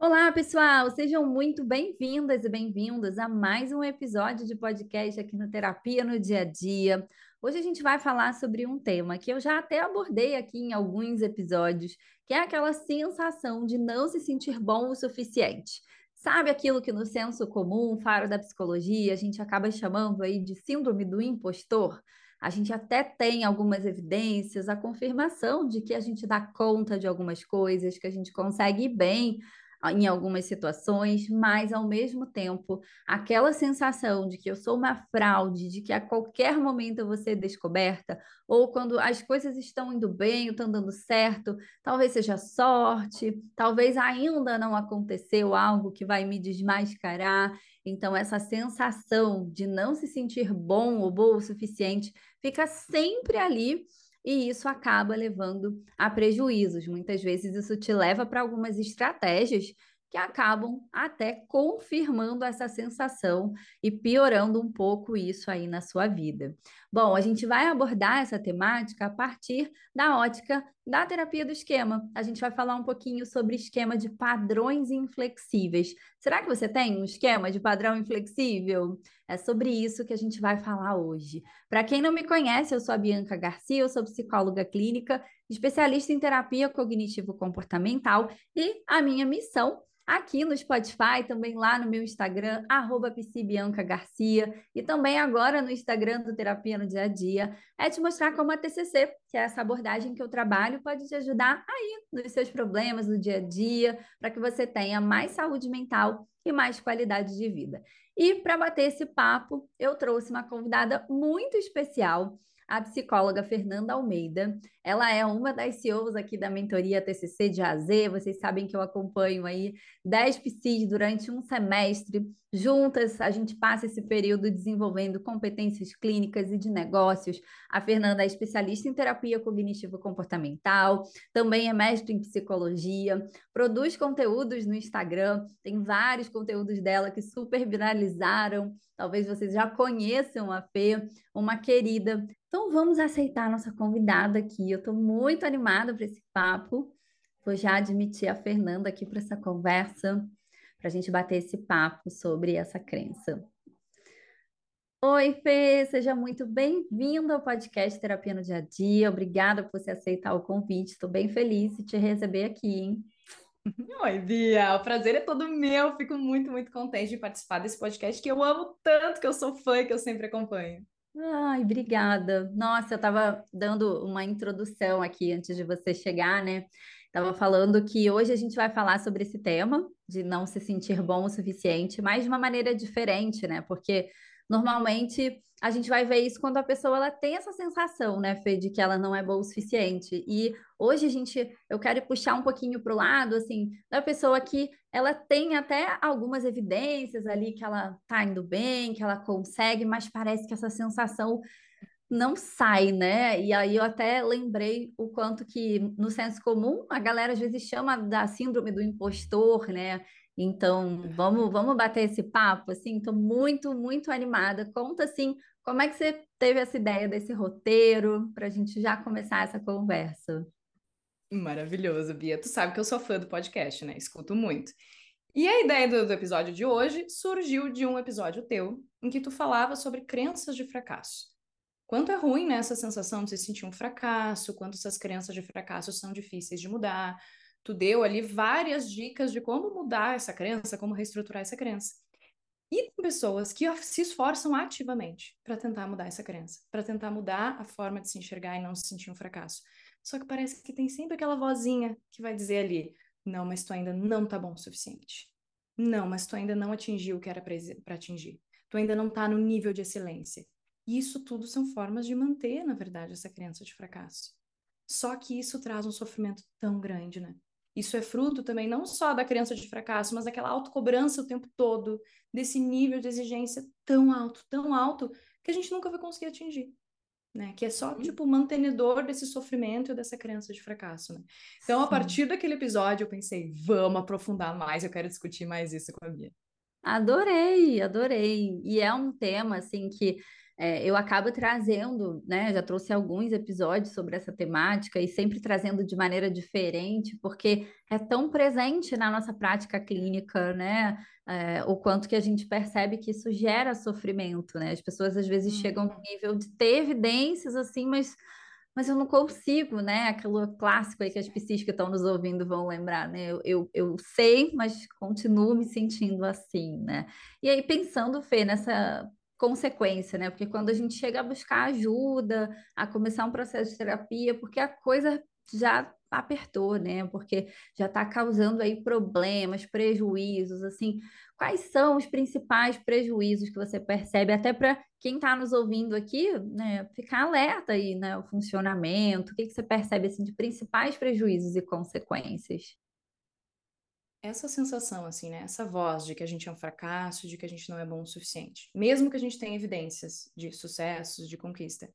Olá, pessoal! Sejam muito bem-vindas e bem-vindos a mais um episódio de podcast aqui no Terapia no Dia a Dia. Hoje a gente vai falar sobre um tema que eu já até abordei aqui em alguns episódios, que é aquela sensação de não se sentir bom o suficiente. Sabe aquilo que no senso comum, faro da psicologia, a gente acaba chamando aí de síndrome do impostor? A gente até tem algumas evidências, a confirmação de que a gente dá conta de algumas coisas, que a gente consegue bem em algumas situações, mas ao mesmo tempo, aquela sensação de que eu sou uma fraude, de que a qualquer momento eu vou ser descoberta, ou quando as coisas estão indo bem, estão dando certo, talvez seja sorte, talvez ainda não aconteceu algo que vai me desmascarar. Então, essa sensação de não se sentir bom ou boa o suficiente fica sempre ali e isso acaba levando a prejuízos. Muitas vezes isso te leva para algumas estratégias que acabam até confirmando essa sensação e piorando um pouco isso aí na sua vida. Bom, a gente vai abordar essa temática a partir da ótica da terapia do esquema. A gente vai falar um pouquinho sobre esquema de padrões inflexíveis. Será que você tem um esquema de padrão inflexível? É sobre isso que a gente vai falar hoje. Para quem não me conhece, eu sou a Bianca Garcia, eu sou psicóloga clínica, especialista em terapia cognitivo-comportamental e a minha missão aqui no Spotify, também lá no meu Instagram, arroba Garcia, e também agora no Instagram do Terapia no Dia a Dia, é te mostrar como a TCC, que é essa abordagem que eu trabalho, pode te ajudar aí nos seus problemas do dia a dia, para que você tenha mais saúde mental e mais qualidade de vida. E para bater esse papo, eu trouxe uma convidada muito especial, a psicóloga Fernanda Almeida. Ela é uma das CEOs aqui da mentoria TCC de AZ. Vocês sabem que eu acompanho aí 10 PCs durante um semestre. Juntas, a gente passa esse período desenvolvendo competências clínicas e de negócios. A Fernanda é especialista em terapia cognitivo-comportamental, também é mestre em psicologia, produz conteúdos no Instagram, tem vários conteúdos dela que super viralizaram. Talvez vocês já conheçam a Fê, uma querida então vamos aceitar nossa convidada aqui. Eu estou muito animada para esse papo. Vou já admitir a Fernanda aqui para essa conversa, para a gente bater esse papo sobre essa crença. Oi, Fê, seja muito bem-vinda ao podcast Terapia no Dia a Dia. Obrigada por você aceitar o convite. Estou bem feliz de te receber aqui, hein? Oi, Bia, o prazer é todo meu. Fico muito, muito contente de participar desse podcast que eu amo tanto, que eu sou fã e que eu sempre acompanho. Ai, obrigada. Nossa, eu estava dando uma introdução aqui antes de você chegar, né? Estava falando que hoje a gente vai falar sobre esse tema de não se sentir bom o suficiente, mas de uma maneira diferente, né? Porque normalmente a gente vai ver isso quando a pessoa ela tem essa sensação, né, Fê, de que ela não é boa o suficiente. E hoje a gente, eu quero puxar um pouquinho para o lado, assim, da pessoa que ela tem até algumas evidências ali que ela tá indo bem, que ela consegue, mas parece que essa sensação não sai, né? E aí eu até lembrei o quanto que no senso comum a galera às vezes chama da síndrome do impostor, né? Então, vamos, vamos bater esse papo, assim, estou muito, muito animada. Conta, assim, como é que você teve essa ideia desse roteiro, para a gente já começar essa conversa. Maravilhoso, Bia. Tu sabe que eu sou fã do podcast, né? Escuto muito. E a ideia do, do episódio de hoje surgiu de um episódio teu, em que tu falava sobre crenças de fracasso. Quanto é ruim, né, essa sensação de se sentir um fracasso, quanto essas crenças de fracasso são difíceis de mudar, tu deu ali várias dicas de como mudar essa crença, como reestruturar essa crença. E tem pessoas que se esforçam ativamente para tentar mudar essa crença, para tentar mudar a forma de se enxergar e não se sentir um fracasso. Só que parece que tem sempre aquela vozinha que vai dizer ali: não, mas tu ainda não tá bom o suficiente. Não, mas tu ainda não atingiu o que era para atingir. Tu ainda não tá no nível de excelência. E isso tudo são formas de manter, na verdade, essa crença de fracasso. Só que isso traz um sofrimento tão grande, né? Isso é fruto também não só da crença de fracasso, mas daquela autocobrança o tempo todo, desse nível de exigência tão alto, tão alto, que a gente nunca vai conseguir atingir. Né? Que é só, uhum. tipo, mantenedor desse sofrimento e dessa crença de fracasso, né? Então, Sim. a partir daquele episódio, eu pensei, vamos aprofundar mais, eu quero discutir mais isso com a Bia. Adorei, adorei. E é um tema, assim, que é, eu acabo trazendo, né? Já trouxe alguns episódios sobre essa temática e sempre trazendo de maneira diferente, porque é tão presente na nossa prática clínica, né? É, o quanto que a gente percebe que isso gera sofrimento, né? As pessoas às vezes uhum. chegam no nível de ter evidências assim, mas mas eu não consigo, né? Aquilo clássico aí que as psis que estão nos ouvindo vão lembrar, né? Eu, eu, eu, sei, mas continuo me sentindo assim, né? E aí, pensando, Fê, nessa consequência, né? Porque quando a gente chega a buscar ajuda, a começar um processo de terapia, porque a coisa já apertou, né? Porque já está causando aí problemas, prejuízos, assim. Quais são os principais prejuízos que você percebe, até para quem está nos ouvindo aqui, né, ficar alerta aí, né? O funcionamento, o que, que você percebe assim, de principais prejuízos e consequências? Essa sensação, assim, né? Essa voz de que a gente é um fracasso, de que a gente não é bom o suficiente, mesmo que a gente tenha evidências de sucessos, de conquista,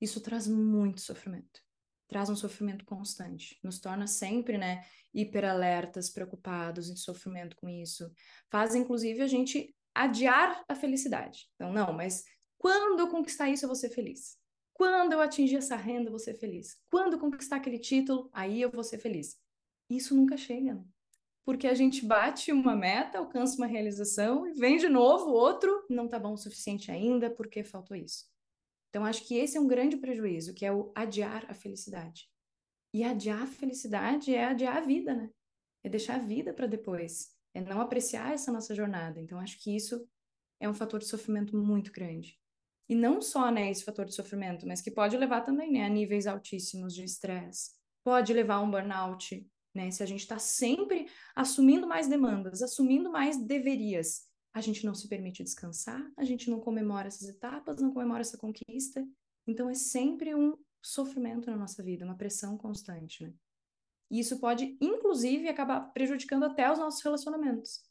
isso traz muito sofrimento. Traz um sofrimento constante. Nos torna sempre, né, hiperalertas, preocupados, em sofrimento com isso. Faz, inclusive, a gente adiar a felicidade. Então, não, mas quando eu conquistar isso, eu vou ser feliz. Quando eu atingir essa renda, eu vou ser feliz. Quando eu conquistar aquele título, aí eu vou ser feliz. Isso nunca chega, né? Porque a gente bate uma meta, alcança uma realização e vem de novo outro, não tá bom o suficiente ainda porque faltou isso. Então acho que esse é um grande prejuízo, que é o adiar a felicidade. E adiar a felicidade é adiar a vida, né? É deixar a vida para depois, é não apreciar essa nossa jornada. Então acho que isso é um fator de sofrimento muito grande. E não só, né, esse fator de sofrimento, mas que pode levar também, né, a níveis altíssimos de estresse. Pode levar a um burnout, né? Se a gente está sempre assumindo mais demandas, assumindo mais deverias, a gente não se permite descansar, a gente não comemora essas etapas, não comemora essa conquista. Então é sempre um sofrimento na nossa vida, uma pressão constante, né? E isso pode, inclusive, acabar prejudicando até os nossos relacionamentos.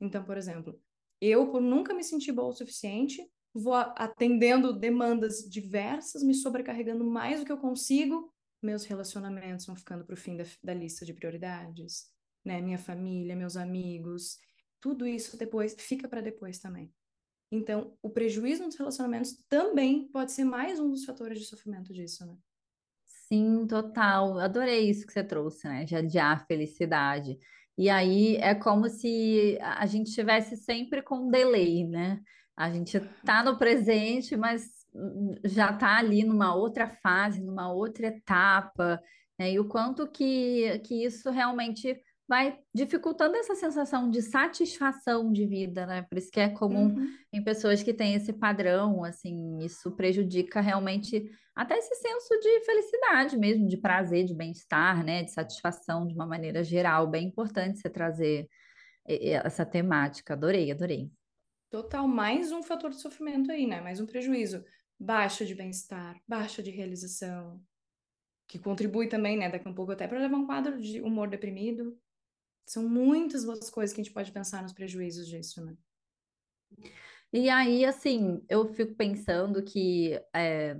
Então, por exemplo, eu, por nunca me sentir boa o suficiente, vou atendendo demandas diversas, me sobrecarregando mais do que eu consigo, meus relacionamentos vão ficando para o fim da, da lista de prioridades, né? Minha família, meus amigos, tudo isso depois fica para depois também. Então, o prejuízo nos relacionamentos também pode ser mais um dos fatores de sofrimento disso, né? Sim, total. Adorei isso que você trouxe, né? De adiar a felicidade. E aí é como se a gente estivesse sempre com um delay, né? A gente está no presente, mas já está ali numa outra fase, numa outra etapa, né? E o quanto que, que isso realmente vai dificultando essa sensação de satisfação de vida, né? Por isso que é comum uhum. em pessoas que têm esse padrão, assim, isso prejudica realmente até esse senso de felicidade mesmo, de prazer, de bem-estar, né? De satisfação de uma maneira geral. Bem importante você trazer essa temática. Adorei, adorei. Total, mais um fator de sofrimento aí, né? Mais um prejuízo baixa de bem-estar, baixa de realização, que contribui também, né, daqui a um pouco até para levar um quadro de humor deprimido. São muitas outras coisas que a gente pode pensar nos prejuízos disso, né? E aí, assim, eu fico pensando que é,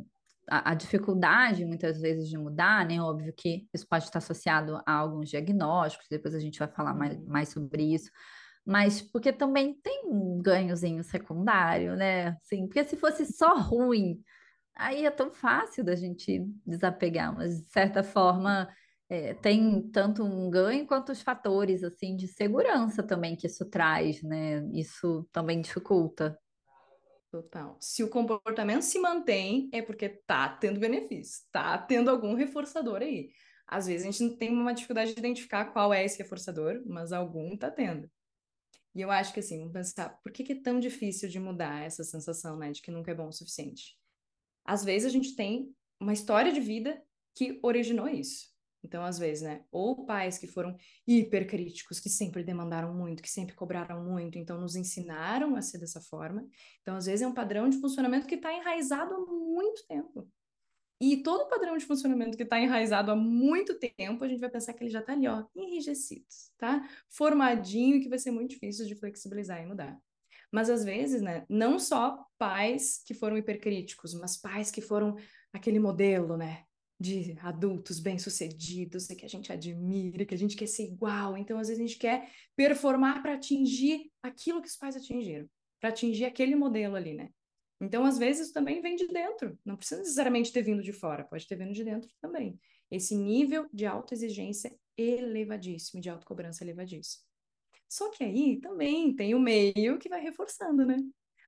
a, a, dificuldade, muitas vezes, de mudar, né? Óbvio que isso pode estar associado a alguns diagnósticos, depois a gente vai falar mais, uhum. mais sobre isso mas porque também tem um ganhozinho secundário, né? Sim, porque se fosse só ruim, aí é tão fácil da gente desapegar, mas de certa forma é, tem tanto um ganho quanto os fatores assim de segurança também que isso traz, né? Isso também dificulta. Total. Se o comportamento se mantém, é porque tá tendo benefício, tá tendo algum reforçador aí. Às vezes a gente não tem uma dificuldade de identificar qual é esse reforçador, mas algum tá tendo. E eu acho que assim, vamos pensar, por que, que é tão difícil de mudar essa sensação, né, de que nunca é bom o suficiente? Às vezes a gente tem uma história de vida que originou isso. Então, às vezes, né, ou pais que foram hipercríticos, que sempre demandaram muito, que sempre cobraram muito, então nos ensinaram a ser dessa forma. Então, às vezes é um padrão de funcionamento que está enraizado há muito tempo. E todo padrão de funcionamento que está enraizado há muito tempo, a gente vai pensar que ele já está ali, ó, enrijecido, tá? Formadinho, que vai ser muito difícil de flexibilizar e mudar. Mas às vezes, né, não só pais que foram hipercríticos, mas pais que foram aquele modelo, né, de adultos bem-sucedidos que a gente admira, que a gente quer ser igual. Então, às vezes a gente quer performar para atingir aquilo que os pais atingiram, para atingir aquele modelo ali, né? Então, às vezes, também vem de dentro. Não precisa necessariamente ter vindo de fora, pode ter vindo de dentro também. Esse nível de autoexigência elevadíssimo, de autocobrança elevadíssimo. Só que aí também tem o meio que vai reforçando, né?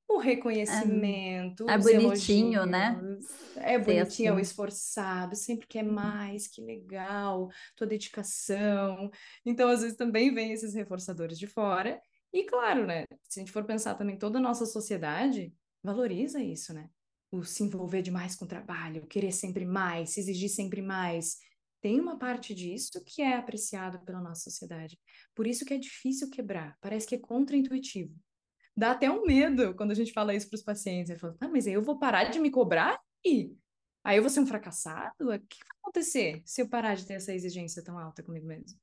O reconhecimento, é, é bonitinho, né? elogios, né? É bonitinho, é o assim. esforçado, sempre quer mais, que legal, tua dedicação. Então, às vezes, também vem esses reforçadores de fora. E claro, né? Se a gente for pensar também toda a nossa sociedade, valoriza isso, né? O se envolver demais com o trabalho, querer sempre mais, se exigir sempre mais tem uma parte disso que é apreciado pela nossa sociedade. Por isso que é difícil quebrar, parece que é contraintuitivo. Dá até um medo quando a gente fala isso para os pacientes. Ele fala, ah, mas aí eu vou parar de me cobrar e aí eu vou ser um fracassado? O que vai acontecer se eu parar de ter essa exigência tão alta comigo mesmo?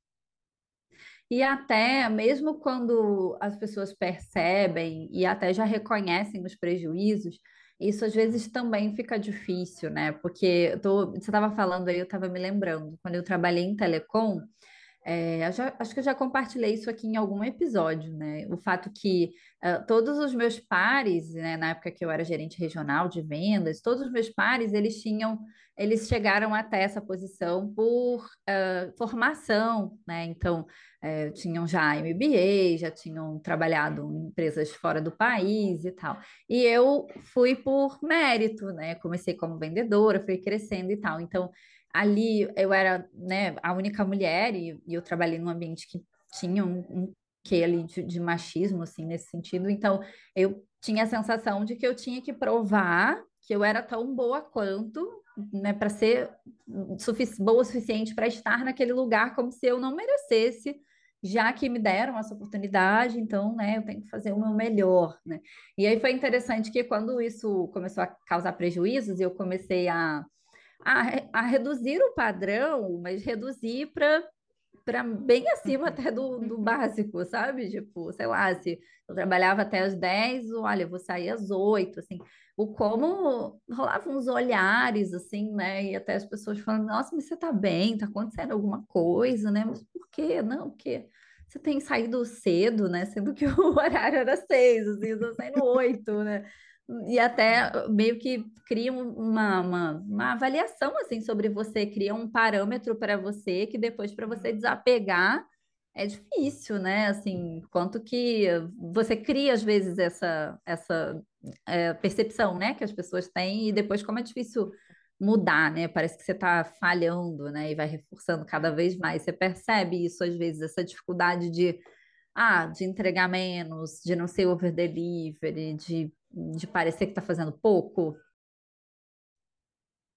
E até mesmo quando as pessoas percebem e até já reconhecem os prejuízos, isso às vezes também fica difícil, né? Porque tô, você estava falando aí, eu estava me lembrando, quando eu trabalhei em telecom, é, já, acho que eu já compartilhei isso aqui em algum episódio, né? O fato que uh, todos os meus pares, né, na época que eu era gerente regional de vendas, todos os meus pares, eles tinham, eles chegaram até essa posição por uh, formação, né? Então, uh, tinham já MBA, já tinham trabalhado em empresas fora do país e tal. E eu fui por mérito, né? Comecei como vendedora, fui crescendo e tal. Então, ali eu era né, a única mulher e, e, eu trabalhei num ambiente que tinha um, um que ali de, de, machismo, assim, nesse sentido. Então, eu tinha a sensação de que eu tinha que provar que eu era tão boa quanto, né, para ser boa o suficiente para estar naquele lugar, como se eu não merecesse, já que me deram essa oportunidade, então, né, eu tenho que fazer o meu melhor, né. E aí foi interessante que quando isso começou a causar prejuízos, eu comecei a a, a reduzir o padrão, mas reduzir para para bem acima até do, do básico, sabe? Tipo, sei lá, se eu trabalhava até as 10, olha, eu vou sair às 8, assim. O como rolavam uns olhares, assim, né? E até as pessoas falando, nossa, mas você tá bem, tá acontecendo alguma coisa, né? Mas por quê? Não, porque você tem saído cedo, né? Sendo que o horário era 6, assim, eu tô saindo 8, né? E até meio que cria uma, uma, uma, avaliação assim sobre você, cria um parâmetro para você que depois para você desapegar é difícil, né? Assim, quanto que você cria às vezes essa, essa é, percepção, né, que as pessoas têm e depois como é difícil mudar, né? Parece que você está falhando, né? E vai reforçando cada vez mais. Você percebe isso às vezes, essa dificuldade de ah, de entregar menos, de não ser over delivery, de de parecer que está fazendo pouco?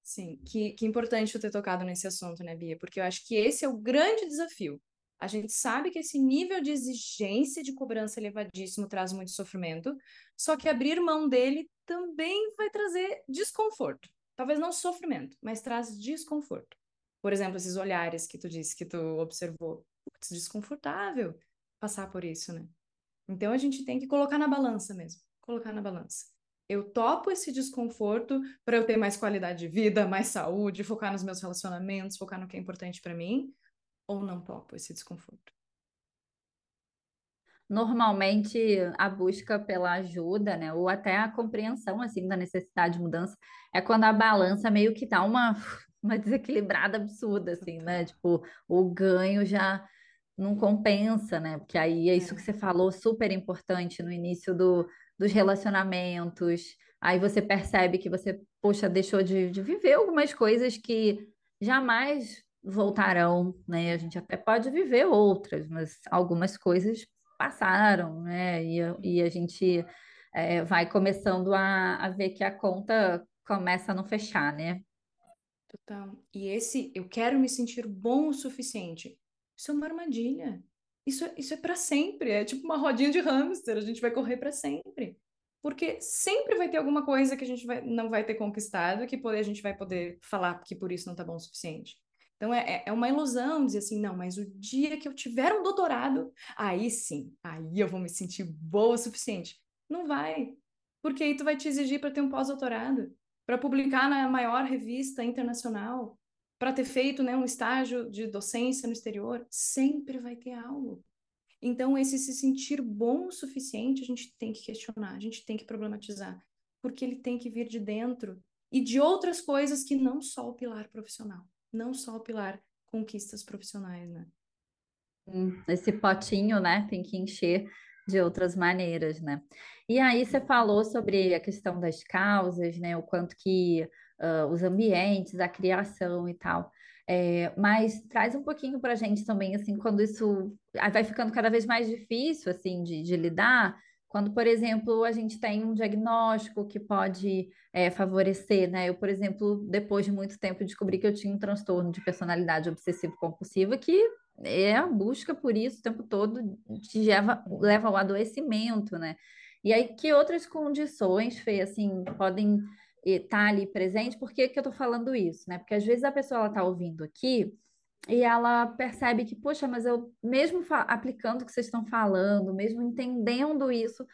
Sim, que, que importante eu ter tocado nesse assunto, né, Bia? Porque eu acho que esse é o grande desafio. A gente sabe que esse nível de exigência de cobrança elevadíssimo traz muito sofrimento, só que abrir mão dele também vai trazer desconforto. Talvez não sofrimento, mas traz desconforto. Por exemplo, esses olhares que tu disse que tu observou. Putz, desconfortável passar por isso, né? Então a gente tem que colocar na balança mesmo colocar na balança. Eu topo esse desconforto para eu ter mais qualidade de vida, mais saúde, focar nos meus relacionamentos, focar no que é importante para mim, ou não topo esse desconforto? Normalmente a busca pela ajuda, né, ou até a compreensão assim da necessidade de mudança é quando a balança meio que dá uma uma desequilibrada absurda assim, né? Tipo, o ganho já não compensa, né? Porque aí é isso é. que você falou, super importante no início do, dos relacionamentos. Aí você percebe que você, poxa, deixou de, de viver algumas coisas que jamais voltarão, né? A gente até pode viver outras, mas algumas coisas passaram, né? E, e a gente é, vai começando a, a ver que a conta começa a não fechar, né? Total. E esse eu quero me sentir bom o suficiente. Isso é uma armadilha. Isso, é, isso é para sempre, é tipo uma rodinha de hamster, a gente vai correr para sempre. Porque sempre vai ter alguma coisa que a gente vai, não vai ter conquistado que poder, a gente vai poder falar que por isso não tá bom o suficiente. Então é, é, é uma ilusão dizer assim, não, mas o dia que eu tiver um doutorado, aí sim, aí eu vou me sentir boa o suficiente. Não vai. Porque aí tu vai te exigir para ter um pós-doutorado, para publicar na maior revista internacional, para ter feito né, um estágio de docência no exterior, sempre vai ter algo. Então, esse se sentir bom o suficiente, a gente tem que questionar, a gente tem que problematizar. porque ele tem que vir de dentro e de outras coisas que não só o pilar profissional, não só o pilar conquistas profissionais, né? Esse potinho, né, tem que encher de outras maneiras, né? E aí você falou sobre a questão das causas, né? O quanto que uh, os ambientes, a criação e tal. É, mas traz um pouquinho para a gente também, assim, quando isso vai ficando cada vez mais difícil, assim, de, de lidar, quando, por exemplo, a gente tem um diagnóstico que pode é, favorecer, né? Eu, por exemplo, depois de muito tempo, descobri que eu tinha um transtorno de personalidade obsessivo-compulsiva que é a busca por isso o tempo todo te leva, leva ao adoecimento, né? E aí, que outras condições, Fê, assim, podem estar tá ali presente? Por que, que eu tô falando isso, né? Porque às vezes a pessoa ela tá ouvindo aqui e ela percebe que, poxa, mas eu, mesmo aplicando o que vocês estão falando, mesmo entendendo isso,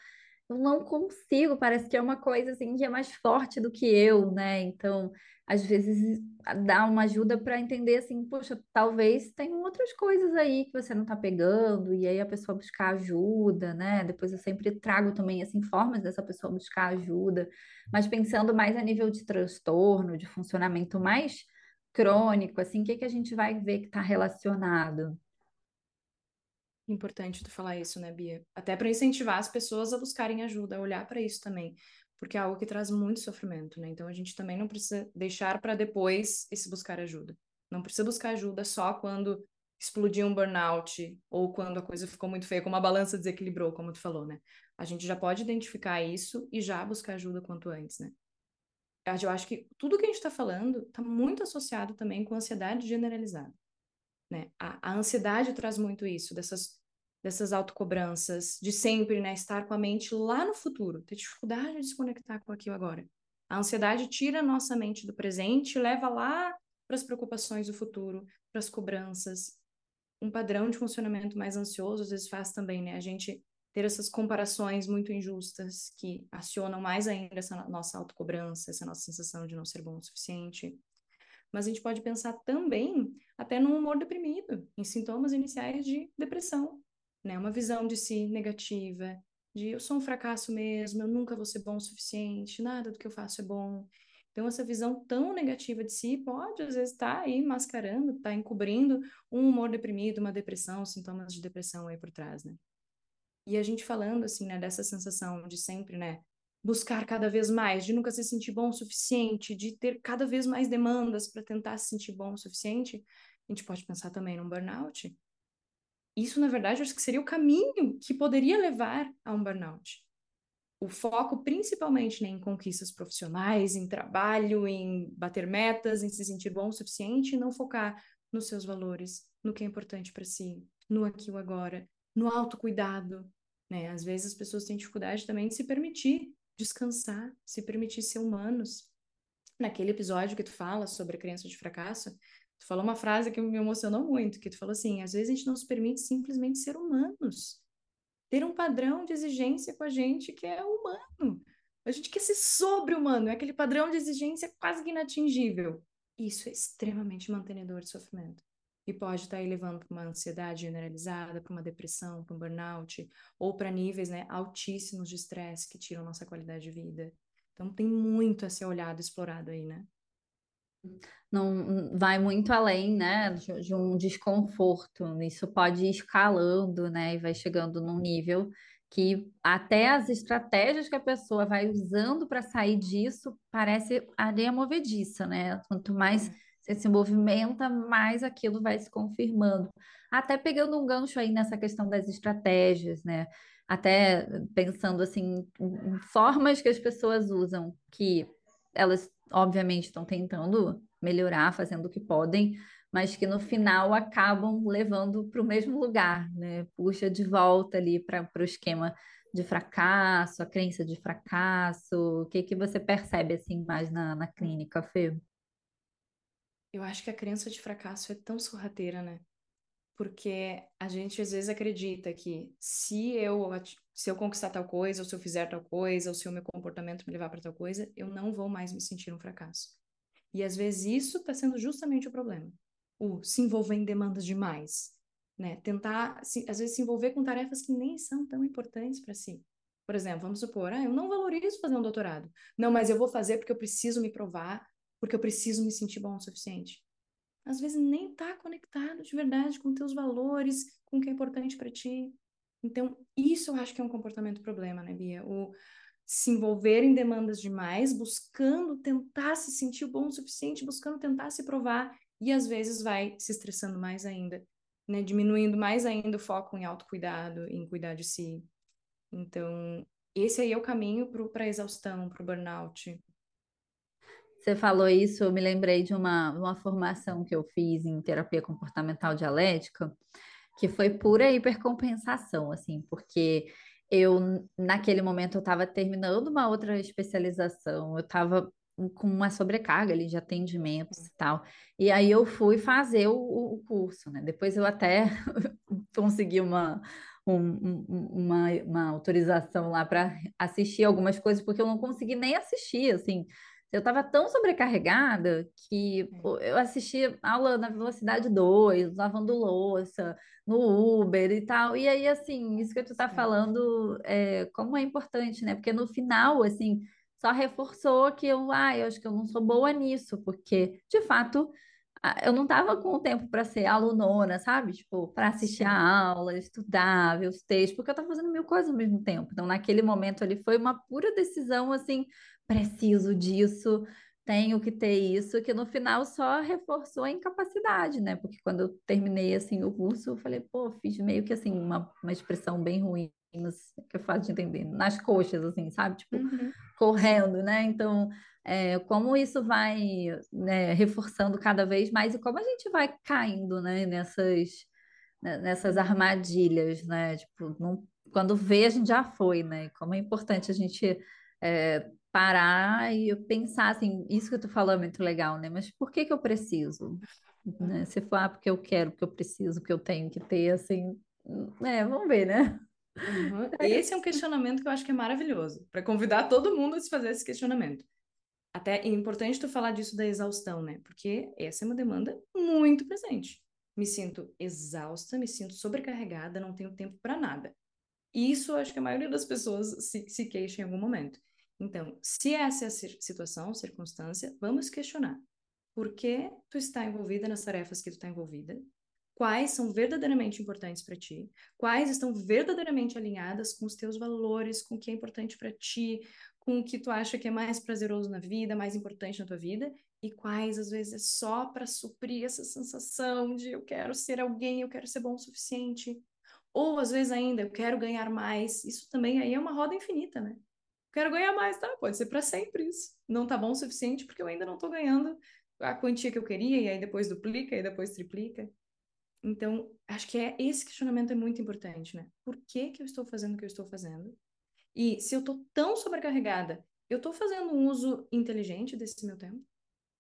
eu não consigo, parece que é uma coisa assim que é mais forte do que eu, né? Então, às vezes dá uma ajuda para entender assim, poxa, talvez tenham outras coisas aí que você não está pegando, e aí a pessoa buscar ajuda, né? Depois eu sempre trago também assim formas dessa pessoa buscar ajuda, mas pensando mais a nível de transtorno, de funcionamento mais crônico, assim, o que que a gente vai ver que está relacionado? Importante tu falar isso, né, Bia? Até para incentivar as pessoas a buscarem ajuda, a olhar para isso também, porque é algo que traz muito sofrimento, né? Então a gente também não precisa deixar para depois esse buscar ajuda. Não precisa buscar ajuda só quando explodiu um burnout ou quando a coisa ficou muito feia, como a balança desequilibrou, como tu falou, né? A gente já pode identificar isso e já buscar ajuda quanto antes, né? Eu acho que tudo que a gente está falando está muito associado também com ansiedade generalizada. Né? A, a ansiedade traz muito isso, dessas, dessas autocobranças, de sempre né, estar com a mente lá no futuro, ter dificuldade de se conectar com aquilo agora. A ansiedade tira a nossa mente do presente e leva lá para as preocupações do futuro, para as cobranças. Um padrão de funcionamento mais ansioso às vezes faz também, né? A gente ter essas comparações muito injustas que acionam mais ainda essa nossa autocobrança, essa nossa sensação de não ser bom o suficiente. Mas a gente pode pensar também até no humor deprimido, em sintomas iniciais de depressão, né? Uma visão de si negativa, de eu sou um fracasso mesmo, eu nunca vou ser bom o suficiente, nada do que eu faço é bom. Então, essa visão tão negativa de si pode, às vezes, estar tá aí mascarando, estar tá encobrindo um humor deprimido, uma depressão, sintomas de depressão aí por trás, né? E a gente falando, assim, né, dessa sensação de sempre, né, buscar cada vez mais, de nunca se sentir bom o suficiente, de ter cada vez mais demandas para tentar se sentir bom o suficiente, a gente pode pensar também num burnout. Isso, na verdade, acho que seria o caminho que poderia levar a um burnout. O foco principalmente né, em conquistas profissionais, em trabalho, em bater metas, em se sentir bom o suficiente e não focar nos seus valores, no que é importante para si, no aqui e agora, no autocuidado, né? Às vezes as pessoas têm dificuldade também de se permitir descansar, se permitir ser humanos. Naquele episódio que tu fala sobre a crença de fracasso, tu falou uma frase que me emocionou muito, que tu falou assim, às vezes a gente não se permite simplesmente ser humanos. Ter um padrão de exigência com a gente que é humano. A gente quer ser sobre-humano, é aquele padrão de exigência quase inatingível. Isso é extremamente mantenedor de sofrimento e pode estar tá elevando para uma ansiedade generalizada, para uma depressão, para um burnout, ou para níveis né, altíssimos de estresse que tiram nossa qualidade de vida. Então tem muito a ser olhado, explorado aí, né? Não vai muito além, né, de, um desconforto. Isso pode ir escalando, né, e vai chegando num nível que até as estratégias que a pessoa vai usando para sair disso parece areia movediça, né? Quanto mais é você se movimenta, mais aquilo vai se confirmando. Até pegando um gancho aí nessa questão das estratégias, né? Até pensando assim, em formas que as pessoas usam, que elas obviamente estão tentando melhorar, fazendo o que podem, mas que no final acabam levando para o mesmo lugar, né? Puxa de volta ali para o esquema de fracasso, a crença de fracasso. O que que você percebe assim mais na, na clínica, Fê? Eu acho que a crença de fracasso é tão sorrateira, né? Porque a gente às vezes acredita que se eu se eu conquistar tal coisa, ou se eu fizer tal coisa, ou se o meu comportamento me levar para tal coisa, eu não vou mais me sentir um fracasso. E às vezes isso está sendo justamente o problema. O se envolver em demandas demais, né? Tentar, se, às vezes, se envolver com tarefas que nem são tão importantes para si. Por exemplo, vamos supor, ah, eu não valorizo fazer um doutorado. Não, mas eu vou fazer porque eu preciso me provar, porque eu preciso me sentir bom o suficiente. Às vezes nem tá conectado de verdade com teus valores, com o que é importante para ti. Então, isso eu acho que é um comportamento problema, né, Bia? O se envolver em demandas demais, buscando tentar se sentir bom o suficiente, buscando tentar se provar, e às vezes vai se estressando mais ainda, né? Diminuindo mais ainda o foco em autocuidado, em cuidar de si. Então, esse aí é o caminho para a exaustão, para o burnout. Você falou isso, eu me lembrei de uma, uma formação que eu fiz em terapia comportamental dialética, que foi pura hipercompensação, assim, porque eu, naquele momento, eu estava terminando uma outra especialização, eu estava com uma sobrecarga ali de atendimentos e tal. E aí eu fui fazer o, o curso, né? Depois eu até consegui uma, um, uma, uma autorização lá para assistir algumas coisas, porque eu não consegui nem assistir, assim. Eu estava tão sobrecarregada que eu assistia aula na velocidade 2, lavando louça, no Uber e tal. E aí, assim, isso que tu está falando, é, como é importante, né? Porque no final, assim, só reforçou que eu, ah, eu acho que eu não sou boa nisso, porque, de fato, eu não estava com o tempo para ser alunona, sabe? Tipo, para assistir a aula, estudar, ver os textos, porque eu estava fazendo mil coisas ao mesmo tempo. Então, naquele momento ali, foi uma pura decisão, assim, preciso disso, tenho que ter isso, que no final só reforçou a incapacidade, né? Porque quando eu terminei, assim, o curso, eu falei, pô, fiz meio que, assim, uma, uma expressão bem ruim, que eu faço de entender, nas coxas, assim, sabe? Tipo, uhum. correndo, né? Então, é, como isso vai né, reforçando cada vez mais e como a gente vai caindo, né? Nessas, né, nessas armadilhas, né? Tipo, não, quando vê, a gente já foi, né? Como é importante a gente é, parar e pensar assim, isso que tu falou é muito legal, né? Mas por que que eu preciso? Né? Se for ah, porque eu quero, porque eu preciso, porque eu tenho que ter, assim, é, vamos ver, né? Uhum. Esse é um questionamento que eu acho que é maravilhoso, para convidar todo mundo a se fazer esse questionamento. Até é importante tu falar disso da exaustão, né? Porque essa é uma demanda muito presente. Me sinto exausta, me sinto sobrecarregada, não tenho tempo para nada. Isso acho que a maioria das pessoas se, se queixa em algum momento. Então, se essa é a situação, circunstância, vamos questionar. Por que tu está envolvida nas tarefas que tu está envolvida? quais são verdadeiramente importantes para ti, quais estão verdadeiramente alinhadas com os teus valores, com o que é importante para ti, com o que tu acha que é mais prazeroso na vida, mais importante na tua vida, e quais às vezes é só para suprir essa sensação de eu quero ser alguém, eu quero ser bom o suficiente, ou às vezes ainda eu quero ganhar mais. Isso também aí é uma roda infinita, né? Quero ganhar mais, tá? Pode ser para sempre isso. Não tá bom o suficiente porque eu ainda não tô ganhando a quantia que eu queria e aí depois duplica e depois triplica. Então, acho que é esse questionamento é muito importante, né? Por que, que eu estou fazendo o que eu estou fazendo? E se eu estou tão sobrecarregada, eu estou fazendo um uso inteligente desse meu tempo?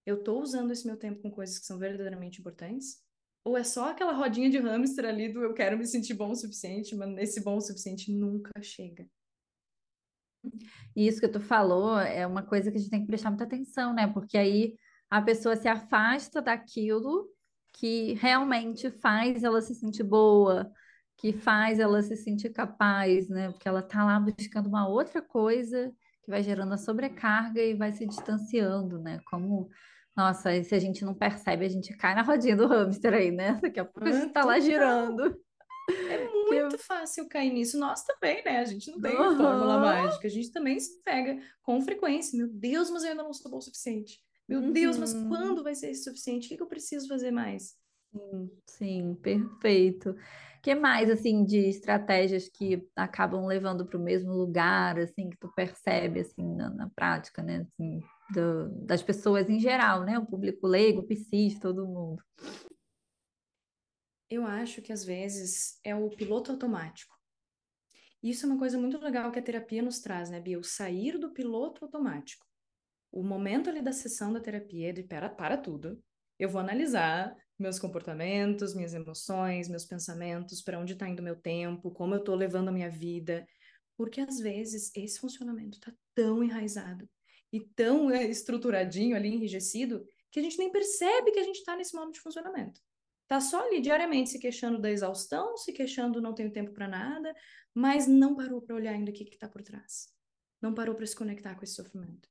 Eu estou usando esse meu tempo com coisas que são verdadeiramente importantes? Ou é só aquela rodinha de hamster ali do eu quero me sentir bom o suficiente, mas esse bom o suficiente nunca chega. E isso que tu falou é uma coisa que a gente tem que prestar muita atenção, né? Porque aí a pessoa se afasta daquilo que realmente faz ela se sentir boa, que faz ela se sentir capaz, né? Porque ela tá lá buscando uma outra coisa que vai gerando a sobrecarga e vai se distanciando, né? Como, nossa, se a gente não percebe, a gente cai na rodinha do hamster aí, né? Daqui a pouco a gente tá lá girando. É muito que... fácil cair nisso. Nós também, né? A gente não tem uhum. fórmula mágica. A gente também se pega com frequência. Meu Deus, mas eu ainda não sou bom o suficiente. Meu uhum. Deus, mas uhum. quando vai ser suficiente? O que, que eu preciso fazer mais? Sim, sim, perfeito. O que mais, assim, de estratégias que acabam levando para o mesmo lugar, assim, que tu percebe, assim, na, na prática, né? Assim, do, das pessoas em geral, né? O público leigo, psis, todo mundo. Eu acho que às vezes é o piloto automático. Isso é uma coisa muito legal que a terapia nos traz, né, Bia? O sair do piloto automático o momento ali da sessão da terapia de para, para tudo, eu vou analisar meus comportamentos, minhas emoções, meus pensamentos, para onde está indo meu tempo, como eu estou levando a minha vida, porque às vezes esse funcionamento está tão enraizado e tão é, estruturadinho ali, enrijecido, que a gente nem percebe que a gente está nesse modo de funcionamento. Tá só ali diariamente se queixando da exaustão, se queixando não tenho tempo para nada, mas não parou para olhar ainda o que está por trás. Não parou para se conectar com esse sofrimento.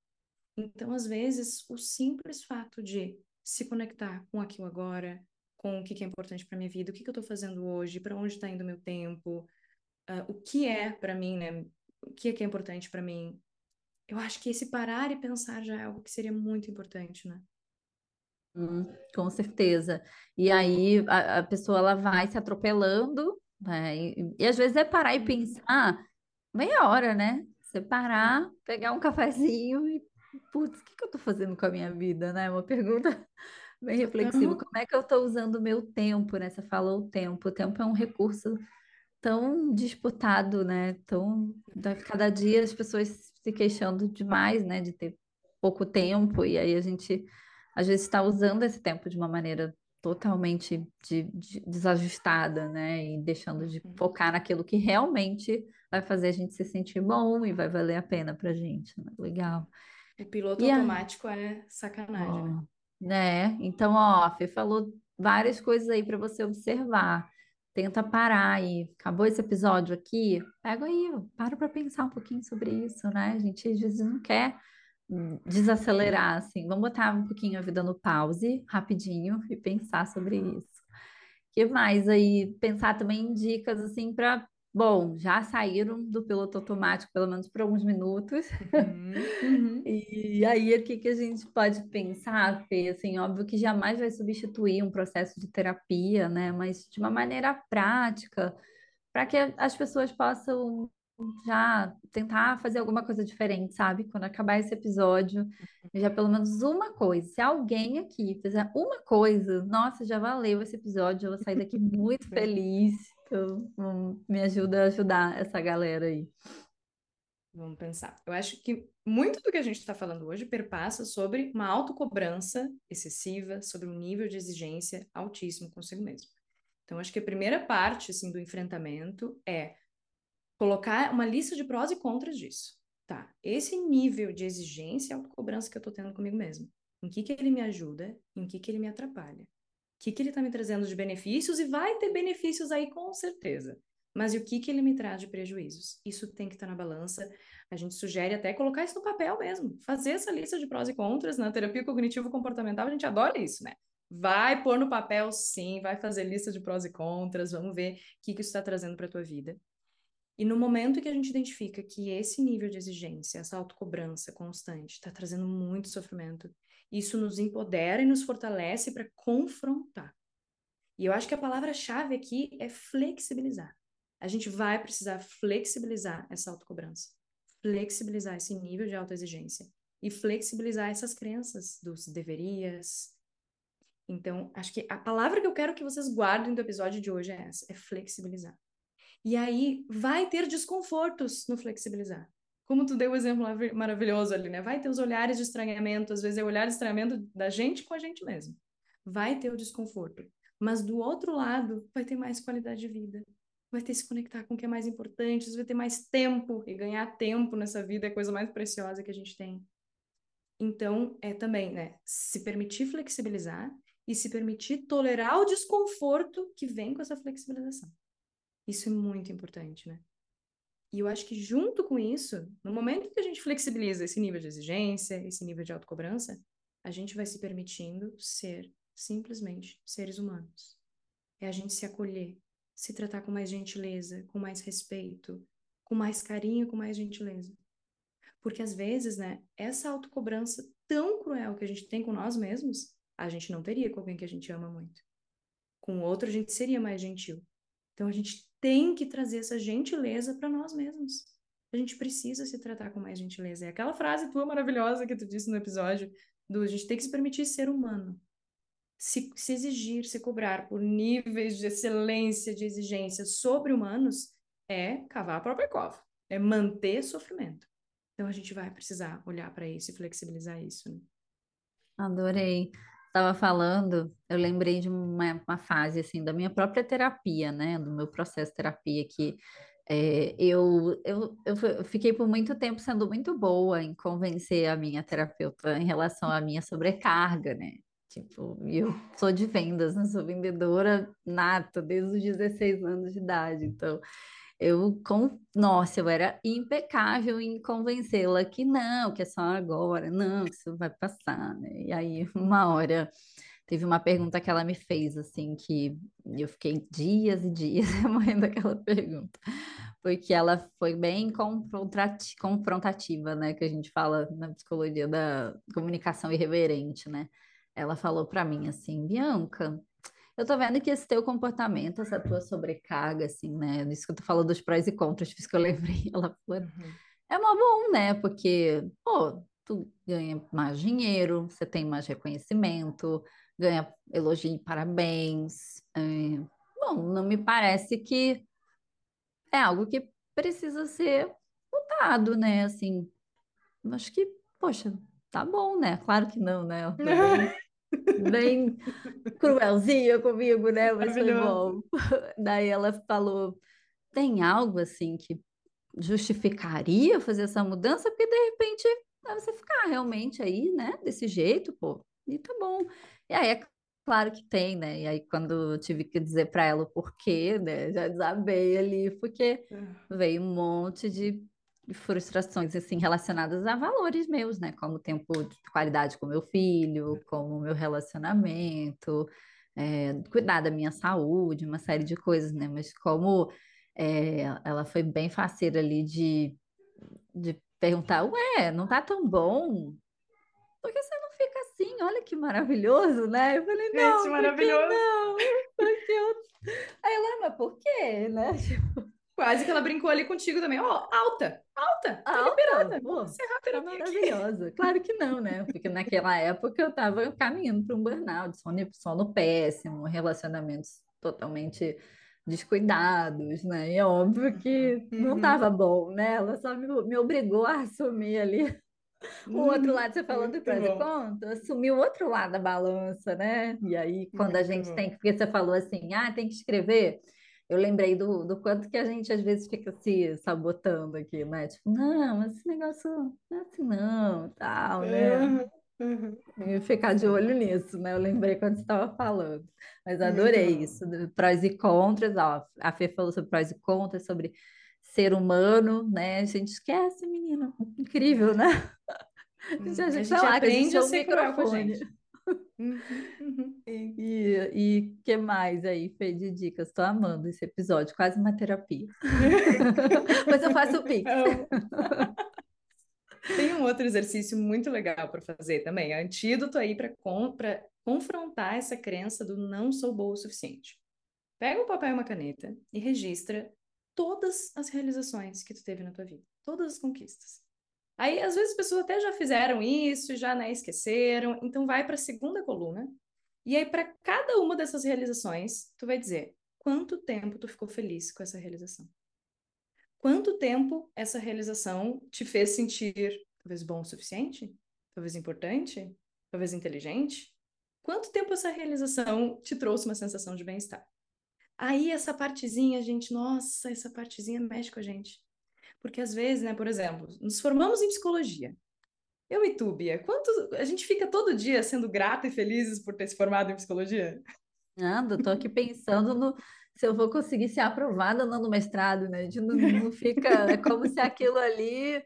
Então, às vezes, o simples fato de se conectar com aquilo agora, com o que é importante para minha vida, o que eu estou fazendo hoje, para onde está indo o meu tempo, uh, o que é para mim, né? O que é que é importante para mim. Eu acho que esse parar e pensar já é algo que seria muito importante, né? Hum, com certeza. E aí a, a, pessoa ela vai se atropelando, né? E, e, às vezes é parar e pensar meia hora, né? Você parar, pegar um cafezinho e, putz, o que, que eu tô fazendo com a minha vida, né? Uma pergunta bem reflexiva. Como é que eu estou usando o meu tempo, né? Você falou o tempo. O tempo é um recurso tão disputado, né? Tão, cada dia as pessoas se queixando demais, né? De ter pouco tempo, e aí a gente às vezes está usando esse tempo de uma maneira totalmente de, de, desajustada, né? E deixando de uhum. focar naquilo que realmente vai fazer a gente se sentir bom e vai valer a pena pra gente. Né? Legal. O piloto e automático a... é sacanagem, né? né? Então, ó, a Fê falou várias coisas aí para você observar. Tenta parar aí. Acabou esse episódio aqui? Pega aí, para para pensar um pouquinho sobre isso, né? A gente às vezes não quer desacelerar, assim, vamos botar um pouquinho a vida no pause, rapidinho, e pensar sobre isso. que mais aí? Pensar também em dicas, assim, para. Bom, já saíram do piloto automático, pelo menos por alguns minutos. Uhum, uhum. e aí, o que, que a gente pode pensar, Fê? Assim, óbvio que jamais vai substituir um processo de terapia, né? Mas de uma maneira prática, para que as pessoas possam já tentar fazer alguma coisa diferente, sabe? Quando acabar esse episódio, já pelo menos uma coisa. Se alguém aqui fizer uma coisa, nossa, já valeu esse episódio, eu vou sair daqui muito feliz. Então, me ajuda a ajudar essa galera aí. Vamos pensar. Eu acho que muito do que a gente está falando hoje perpassa sobre uma autocobrança excessiva, sobre um nível de exigência altíssimo consigo mesmo. Então, acho que a primeira parte assim, do enfrentamento é colocar uma lista de prós e contras disso. Tá, esse nível de exigência e autocobrança que eu tô tendo comigo mesmo. Em que que ele me ajuda? Em que que ele me atrapalha? O que que ele tá me trazendo de benefícios? E vai ter benefícios aí com certeza. Mas e o que que ele me traz de prejuízos? Isso tem que estar tá na balança. A gente sugere até colocar isso no papel mesmo. Fazer essa lista de prós e contras na terapia cognitivo-comportamental, a gente adora isso, né? Vai pôr no papel, sim, vai fazer lista de prós e contras, vamos ver o que, que isso está trazendo para a tua vida. E no momento que a gente identifica que esse nível de exigência, essa autocobrança constante, está trazendo muito sofrimento, isso nos empodera e nos fortalece para confrontar. E eu acho que a palavra-chave aqui é flexibilizar. A gente vai precisar flexibilizar essa autocobrança, flexibilizar esse nível de autoexigência e flexibilizar essas crenças dos deverias. Então, acho que a palavra que eu quero que vocês guardem do episódio de hoje é essa, é flexibilizar. E aí vai ter desconfortos no flexibilizar. Como tu deu o um exemplo maravilhoso ali, né? Vai ter os olhares de estranhamento, às vezes é o olhar de estranhamento da gente com a gente mesmo. Vai ter o desconforto. Mas do outro lado, vai ter mais qualidade de vida. Vai ter se conectar com o que é mais importante, vai ter mais tempo. E ganhar tempo nessa vida é a coisa mais preciosa que a gente tem. Então, é também, né? Se permitir flexibilizar e se permitir tolerar o desconforto que vem com essa flexibilização. Isso é muito importante, né? E eu acho que junto com isso, no momento que a gente flexibiliza esse nível de exigência, esse nível de autocobrança, a gente vai se permitindo ser simplesmente seres humanos. É a gente se acolher, se tratar com mais gentileza, com mais respeito, com mais carinho, com mais gentileza. Porque às vezes, né, essa autocobrança tão cruel que a gente tem com nós mesmos, a gente não teria com alguém que a gente ama muito. Com o outro, a gente seria mais gentil. Então a gente tem que trazer essa gentileza para nós mesmos. A gente precisa se tratar com mais gentileza. É aquela frase tua maravilhosa que tu disse no episódio do a gente tem que se permitir ser humano. Se, se exigir, se cobrar por níveis de excelência, de exigência sobre humanos, é cavar a própria cova, é manter sofrimento. Então a gente vai precisar olhar para isso e flexibilizar isso. Né? Adorei estava falando, eu lembrei de uma, uma, fase assim da minha própria terapia, né, do meu processo de terapia que é, eu, eu, eu fiquei por muito tempo sendo muito boa em convencer a minha terapeuta em relação à minha sobrecarga, né? Tipo, eu sou de vendas, né? Sou vendedora nata desde os 16 anos de idade. Então, eu, com... nossa, eu era impecável em convencê-la que não, que é só agora, não, que isso vai passar, né? E aí, uma hora, teve uma pergunta que ela me fez, assim, que eu fiquei dias e dias morrendo daquela pergunta, porque ela foi bem confrontativa, né? Que a gente fala na psicologia da comunicação irreverente, né? Ela falou para mim assim, Bianca. Eu tô vendo que esse teu comportamento, essa tua sobrecarga, assim, né? Isso que tu falou dos prós e contras, isso que eu lembrei. Ela falou, uhum. é uma bom, né? Porque, pô, tu ganha mais dinheiro, você tem mais reconhecimento, ganha elogio e parabéns. É... Bom, não me parece que é algo que precisa ser mudado, né? Assim, acho que, poxa, tá bom, né? Claro que não, né? bem cruelzinha comigo, né? Mas foi bom. Daí ela falou: tem algo assim que justificaria fazer essa mudança? Porque de repente você ficar realmente aí, né? Desse jeito, pô, e tá bom. E aí é claro que tem, né? E aí quando eu tive que dizer para ela o porquê, né? Já desabei ali, porque é. veio um monte de frustrações assim relacionadas a valores meus, né? Como tempo de qualidade com meu filho, como meu relacionamento, é, cuidar da minha saúde, uma série de coisas, né? Mas como é, ela foi bem faceira ali de, de perguntar, ué, não tá tão bom? Por que você não fica assim? Olha que maravilhoso, né? Eu falei, não, Gente, maravilhoso. não, porque eu... Aí ela, mas por quê, né? Tipo, Quase que ela brincou ali contigo também. Ó, oh, alta, alta, tá alta, liberada. Pô, tá maravilhosa. Claro que não, né? Porque naquela época eu tava caminhando para um burnout, sono, sono péssimo, relacionamentos totalmente descuidados, né? E é óbvio que não uhum. tava bom, né? Ela só me, me obrigou a assumir ali o outro lado, você falando do prós e assumir o outro lado da balança, né? E aí, quando Muito a gente bom. tem, porque você falou assim, ah, tem que escrever eu lembrei do, do quanto que a gente às vezes fica se sabotando aqui, né? Tipo, não, mas esse negócio não é assim não, tal, né? Uhum. Uhum. E ficar de olho nisso, né? Eu lembrei quando você estava falando. Mas adorei isso, prós e contras. Ó, a Fê falou sobre prós e contras, sobre ser humano, né? A gente esquece, menino. Incrível, né? Hum, a gente, a gente aprende a, a ser cruel com a gente. Uhum, uhum. E, e que mais aí, Fê, de dicas? Estou amando esse episódio, quase uma terapia. Mas eu faço o pix. Tem um outro exercício muito legal para fazer também, é antídoto aí para confrontar essa crença do não sou boa o suficiente. Pega um papel e uma caneta e registra todas as realizações que tu teve na tua vida, todas as conquistas. Aí, às vezes, as pessoas até já fizeram isso, já né, esqueceram. Então, vai para a segunda coluna. E aí, para cada uma dessas realizações, tu vai dizer quanto tempo tu ficou feliz com essa realização. Quanto tempo essa realização te fez sentir talvez bom o suficiente? Talvez importante? Talvez inteligente? Quanto tempo essa realização te trouxe uma sensação de bem-estar? Aí essa partezinha, gente, nossa, essa partezinha mexe com a gente. Porque às vezes, né, por exemplo, nos formamos em psicologia. Eu e tu, Bia, quanto a gente fica todo dia sendo grata e felizes por ter se formado em psicologia? Nada, tô aqui pensando no se eu vou conseguir ser aprovada no mestrado, né? A gente não, não fica, é como se aquilo ali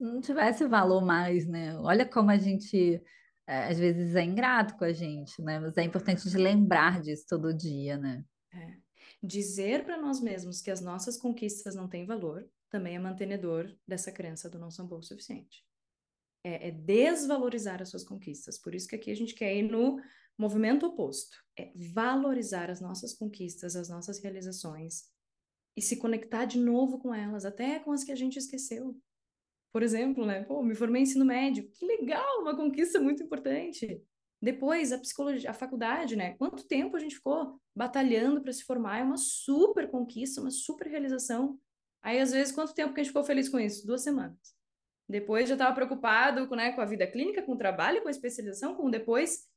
não tivesse valor mais, né? Olha como a gente é, às vezes é ingrato com a gente, né? Mas é importante de lembrar disso todo dia, né? É. Dizer para nós mesmos que as nossas conquistas não têm valor também é mantenedor dessa crença do não são bom o suficiente. É, é, desvalorizar as suas conquistas. Por isso que aqui a gente quer ir no movimento oposto. É valorizar as nossas conquistas, as nossas realizações e se conectar de novo com elas, até com as que a gente esqueceu. Por exemplo, né? Pô, me formei em ensino médio. Que legal, uma conquista muito importante. Depois, a psicologia, a faculdade, né? Quanto tempo a gente ficou batalhando para se formar? É uma super conquista, uma super realização. Aí, às vezes, quanto tempo que a gente ficou feliz com isso? Duas semanas. Depois já estava preocupado né, com a vida clínica, com o trabalho, com a especialização, com depois,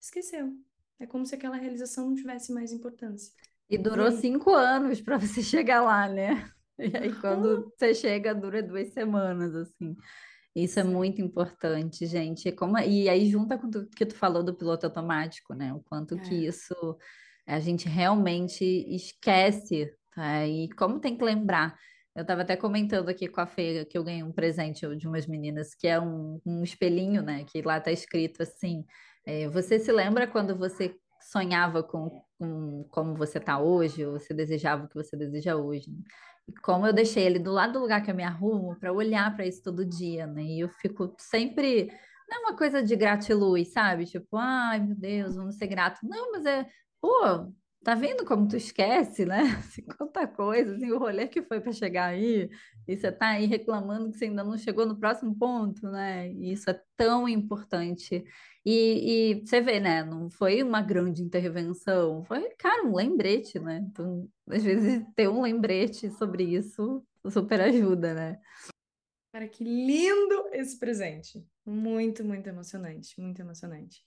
esqueceu. É como se aquela realização não tivesse mais importância. E durou e... cinco anos para você chegar lá, né? E aí, quando você chega, dura duas semanas, assim. Isso é muito importante, gente. Como, e aí junta com o que tu falou do piloto automático, né? O quanto que É. isso a gente realmente esquece, tá? E como tem que lembrar. Eu estava até comentando aqui com a Feira que eu ganhei um presente de umas meninas, que é um, um espelhinho, né? Que lá tá escrito assim: é, você se lembra quando você sonhava com, com como você tá hoje, ou você desejava o que você deseja hoje? E como eu deixei ele do lado do lugar que eu me arrumo para olhar para isso todo dia, né? E eu fico sempre. Não é uma coisa de gratiluz, sabe? Tipo, ai meu Deus, vamos ser gratos. Não, mas é, pô, tá vendo como tu esquece, né? Assim, quanta coisa, assim, o rolê que foi para chegar aí, e você tá aí reclamando que você ainda não chegou no próximo ponto, né? E isso é tão importante. E, e você vê, né? Não foi uma grande intervenção, foi, cara, um lembrete, né? Então, às vezes, ter um lembrete sobre isso super ajuda, né? Cara, que lindo esse presente. Muito, muito emocionante, muito emocionante.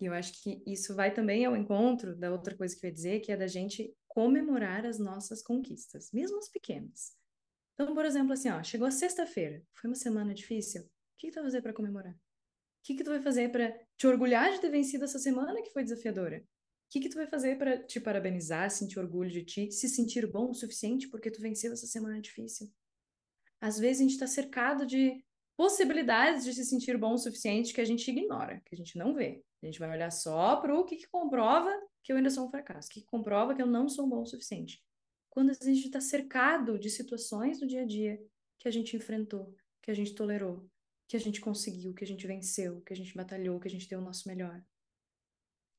E eu acho que isso vai também ao encontro da outra coisa que eu ia dizer, que é da gente comemorar as nossas conquistas, mesmo as pequenas. Então, por exemplo, assim, ó, chegou a sexta-feira, foi uma semana difícil. O que, que tu vai fazer para comemorar? O que, que tu vai fazer para te orgulhar de ter vencido essa semana que foi desafiadora? O que, que tu vai fazer para te parabenizar, sentir orgulho de ti, se sentir bom o suficiente porque tu venceu essa semana difícil? Às vezes a gente está cercado de possibilidades de se sentir bom o suficiente que a gente ignora, que a gente não vê. A gente vai olhar só para o que, que comprova que eu ainda sou um fracasso, que comprova que eu não sou bom o suficiente. Quando a gente está cercado de situações do dia a dia que a gente enfrentou, que a gente tolerou, que a gente conseguiu, que a gente venceu, que a gente batalhou, que a gente deu o nosso melhor.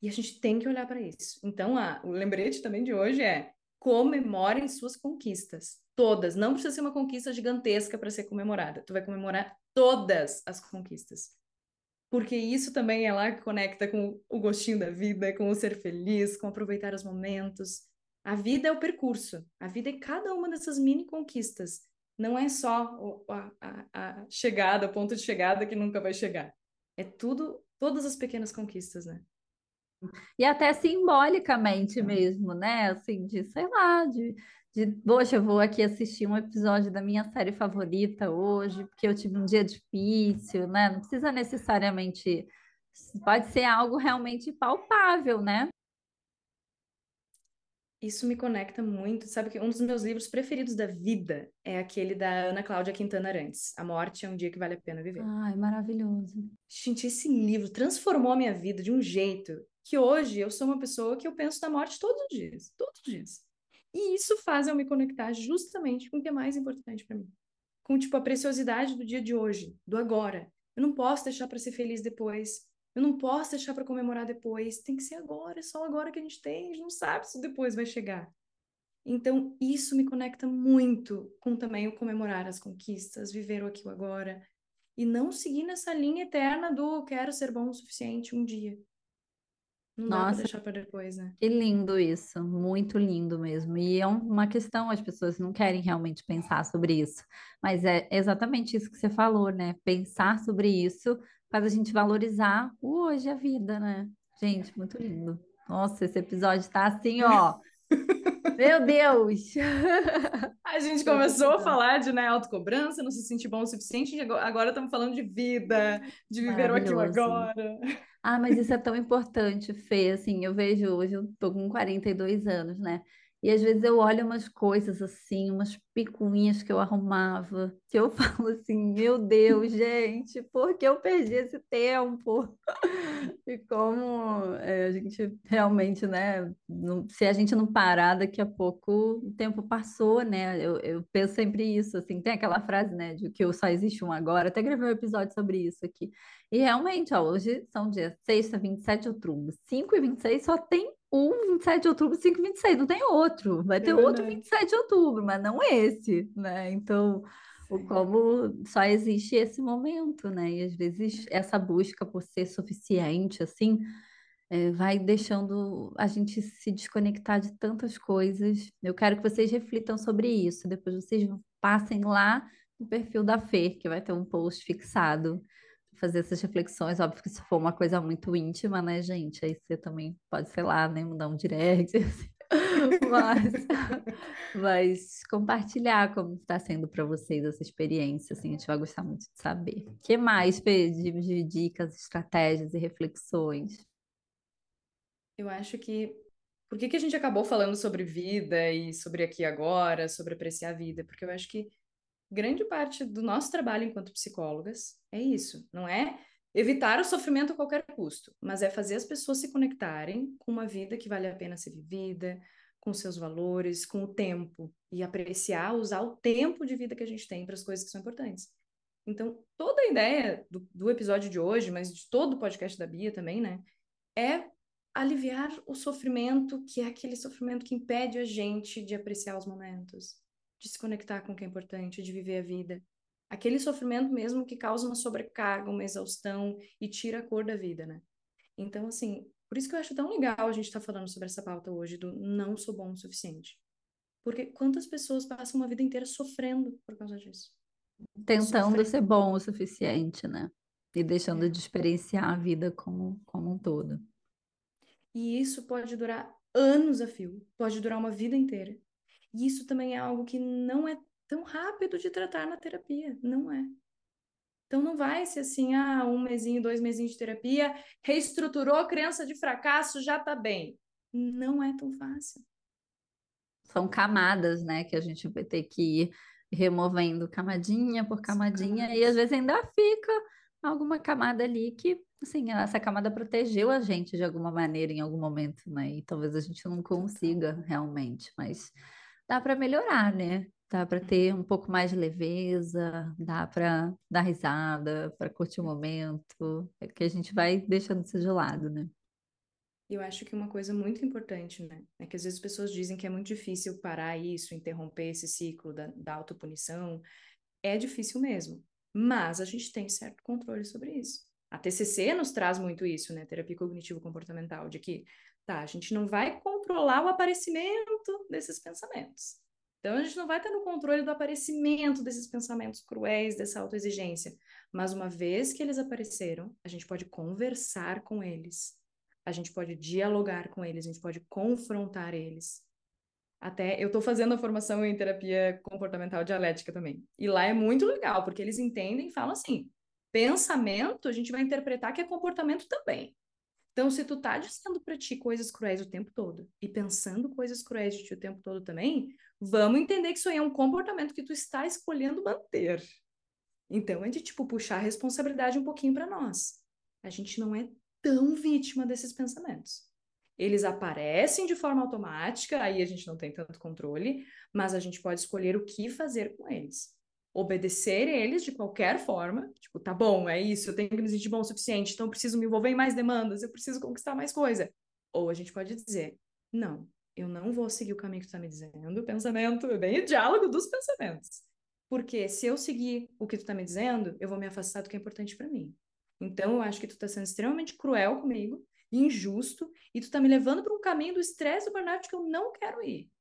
E a gente tem que olhar para isso. Então, a, o lembrete também de hoje é comemorem suas conquistas. Todas. Não precisa ser uma conquista gigantesca para ser comemorada. Tu vai comemorar todas as conquistas. Porque isso também é lá que conecta com o gostinho da vida, com o ser feliz, com aproveitar os momentos. A vida é o percurso. A vida é cada uma dessas mini conquistas. Não é só a, a, a chegada, o ponto de chegada que nunca vai chegar. É tudo, todas as pequenas conquistas, né? E até simbolicamente mesmo, né? Assim, de, sei lá, de, de, poxa, eu vou aqui assistir um episódio da minha série favorita hoje, porque eu tive um dia difícil, né? Não precisa necessariamente, pode ser algo realmente palpável, né? Isso me conecta muito. Sabe que um dos meus livros preferidos da vida é aquele da Ana Cláudia Quintana Arantes, A Morte é um Dia que Vale a Pena Viver. Ai, maravilhoso. Gente, esse livro transformou a minha vida de um jeito que hoje eu sou uma pessoa que eu penso na morte todos os dias, todos os dias. E isso faz eu me conectar justamente com o que é mais importante para mim. Com, tipo, a preciosidade do dia de hoje, do agora. Eu não posso deixar para ser feliz depois. Eu não posso deixar para comemorar depois. Tem que ser agora, é só agora que a gente tem. A gente não sabe se depois vai chegar. Então, isso me conecta muito com também o comemorar as conquistas, viver o aqui o agora. E não seguir nessa linha eterna do quero ser bom o suficiente um dia. Não dá para Nossa, deixar para depois, né? que lindo isso, muito lindo mesmo. E é um- uma questão, as pessoas não querem realmente pensar sobre isso, mas é exatamente isso que você falou, né? Pensar sobre isso faz a gente valorizar o hoje, a vida, né? Gente, muito lindo. Nossa, esse episódio tá assim, ó. Meu Deus! A gente começou a falar de né, autocobrança, não se sentir bom o suficiente, agora- estamos falando de vida, de viver o aqui o Maravilhoso. agora. Ah, mas isso é tão importante, Fê. Assim, eu vejo hoje, eu tô com 42 anos, né? E às vezes eu olho umas coisas assim, umas picuinhas que eu arrumava, que eu falo assim, meu Deus, gente, por que eu perdi esse tempo? E como é, a gente realmente, né? não- se a gente não parar, daqui a pouco o tempo passou, né? Eu, eu penso sempre isso, assim, tem aquela frase, né, de que o só existe um agora. Até gravei um episódio sobre isso aqui. E realmente, ó, hoje são dias sexta, 27 de outubro, 5 e 26 só tem um 27 de outubro, 5 e 26, não tem outro. Vai É ter outro verdade. 27 de outubro, mas não esse, né? Então, o como só existe esse momento, né? E às vezes essa busca por ser suficiente, assim, eh, vai deixando a gente se desconectar de tantas coisas. Eu quero que vocês reflitam sobre isso. Depois vocês passem lá no perfil da Fer, que vai ter um post fixado fazer essas reflexões. Óbvio que se for uma coisa muito íntima, né, gente? Aí você também pode, sei lá, né, mandar um direct, assim. mas, mas compartilhar como está sendo para vocês essa experiência, assim, a gente vai gostar muito de saber. O que mais, Fê, de, de dicas, estratégias e reflexões? Eu acho que por que, que a gente acabou falando sobre vida e sobre aqui agora, sobre apreciar a vida? Porque eu acho que grande parte do nosso trabalho enquanto psicólogas é isso, não é evitar o sofrimento a qualquer custo, mas é fazer as pessoas se conectarem com uma vida que vale a pena ser vivida, com seus valores, com o tempo e apreciar, usar o tempo de vida que a gente tem para as coisas que são importantes. Então, toda a ideia do, do episódio de hoje, mas de todo o podcast da Bia também, né, é aliviar o sofrimento, que é aquele sofrimento que impede a gente de apreciar os momentos, de se conectar com o que é importante, de viver a vida. Aquele sofrimento mesmo que causa uma sobrecarga, uma exaustão e tira a cor da vida, né? Então, assim, por isso que eu acho tão legal a gente estar tá falando sobre essa pauta hoje do não sou bom o suficiente. Porque quantas pessoas passam uma vida inteira sofrendo por causa disso? Tentando sofrendo. ser bom o suficiente, né? E deixando é. de experienciar a vida como, como um todo. E isso pode durar anos a fio, pode durar uma vida inteira. E isso também é algo que não é tão rápido de tratar na terapia, não é. Então não vai ser assim, ah, um mesinho, dois mesinhos de terapia, reestruturou a criança de fracasso, já tá bem. Não é tão fácil. São camadas, né, que a gente vai ter que ir removendo camadinha por camadinha, e às vezes ainda fica alguma camada ali que assim, essa camada protegeu a gente de alguma maneira em algum momento, né? E talvez a gente não consiga realmente, mas dá para melhorar, né? Dá para ter um pouco mais de leveza, dá para dar risada, para curtir o momento, é que a gente vai deixando isso de lado, né? Eu acho que uma coisa muito importante, né? É que às vezes as pessoas dizem que é muito difícil parar isso, interromper esse ciclo da, da autopunição. É difícil mesmo, mas a gente tem certo controle sobre isso. A TCC nos traz muito isso, né? Terapia cognitivo-comportamental, de que, tá, a gente não vai controlar o aparecimento desses pensamentos. Então, a gente não vai estar no controle do aparecimento desses pensamentos cruéis, dessa autoexigência. Mas uma vez que eles apareceram, a gente pode conversar com eles. A gente pode dialogar com eles, a gente pode confrontar eles. Até eu estou fazendo a formação em terapia comportamental dialética também. E lá é muito legal, porque eles entendem e falam assim: pensamento, a gente vai interpretar que é comportamento também. Então, se tu tá dizendo para ti coisas cruéis o tempo todo e pensando coisas cruéis de ti o tempo todo também, vamos entender que isso aí é um comportamento que tu está escolhendo manter. Então, é de tipo puxar a responsabilidade um pouquinho para nós. A gente não é tão vítima desses pensamentos. Eles aparecem de forma automática, aí a gente não tem tanto controle, mas a gente pode escolher o que fazer com eles obedecer eles de qualquer forma, tipo, tá bom, é isso, eu tenho que me sentir bom o suficiente, então eu preciso me envolver em mais demandas, eu preciso conquistar mais coisa. Ou a gente pode dizer, não, eu não vou seguir o caminho que tu tá me dizendo, o pensamento, bem o diálogo dos pensamentos. Porque se eu seguir o que tu tá me dizendo, eu vou me afastar do que é importante para mim. Então eu acho que tu tá sendo extremamente cruel comigo, injusto, e tu tá me levando para um caminho do estresse do burnout que eu não quero ir.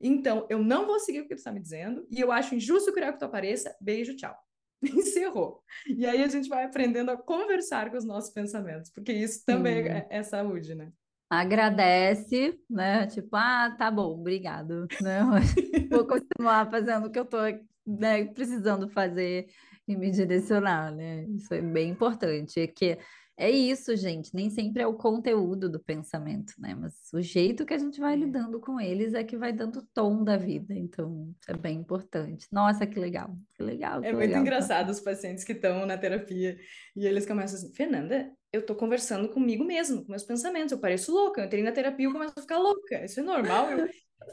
Então, eu não vou seguir o que tu está me dizendo, e eu acho injusto criar que tu apareça. Beijo, tchau. Encerrou. E aí a gente vai aprendendo a conversar com os nossos pensamentos, porque isso também é, é, saúde, né? Agradece, né? Tipo, ah, tá bom, obrigado. Né? Vou continuar fazendo o que eu tô né, precisando fazer e me direcionar, né? Isso é bem importante. É que é isso, gente. Nem sempre é o conteúdo do pensamento, né? Mas o jeito que a gente vai é. lidando com eles é que vai dando tom da vida. Então, é bem importante. Nossa, que legal, que legal. Que é muito engraçado os pacientes que estão na terapia e eles começam assim: Fernanda, eu tô conversando comigo mesmo, com meus pensamentos. Eu pareço louca. Eu entrei na terapia e começo a ficar louca. Isso é normal. Eu,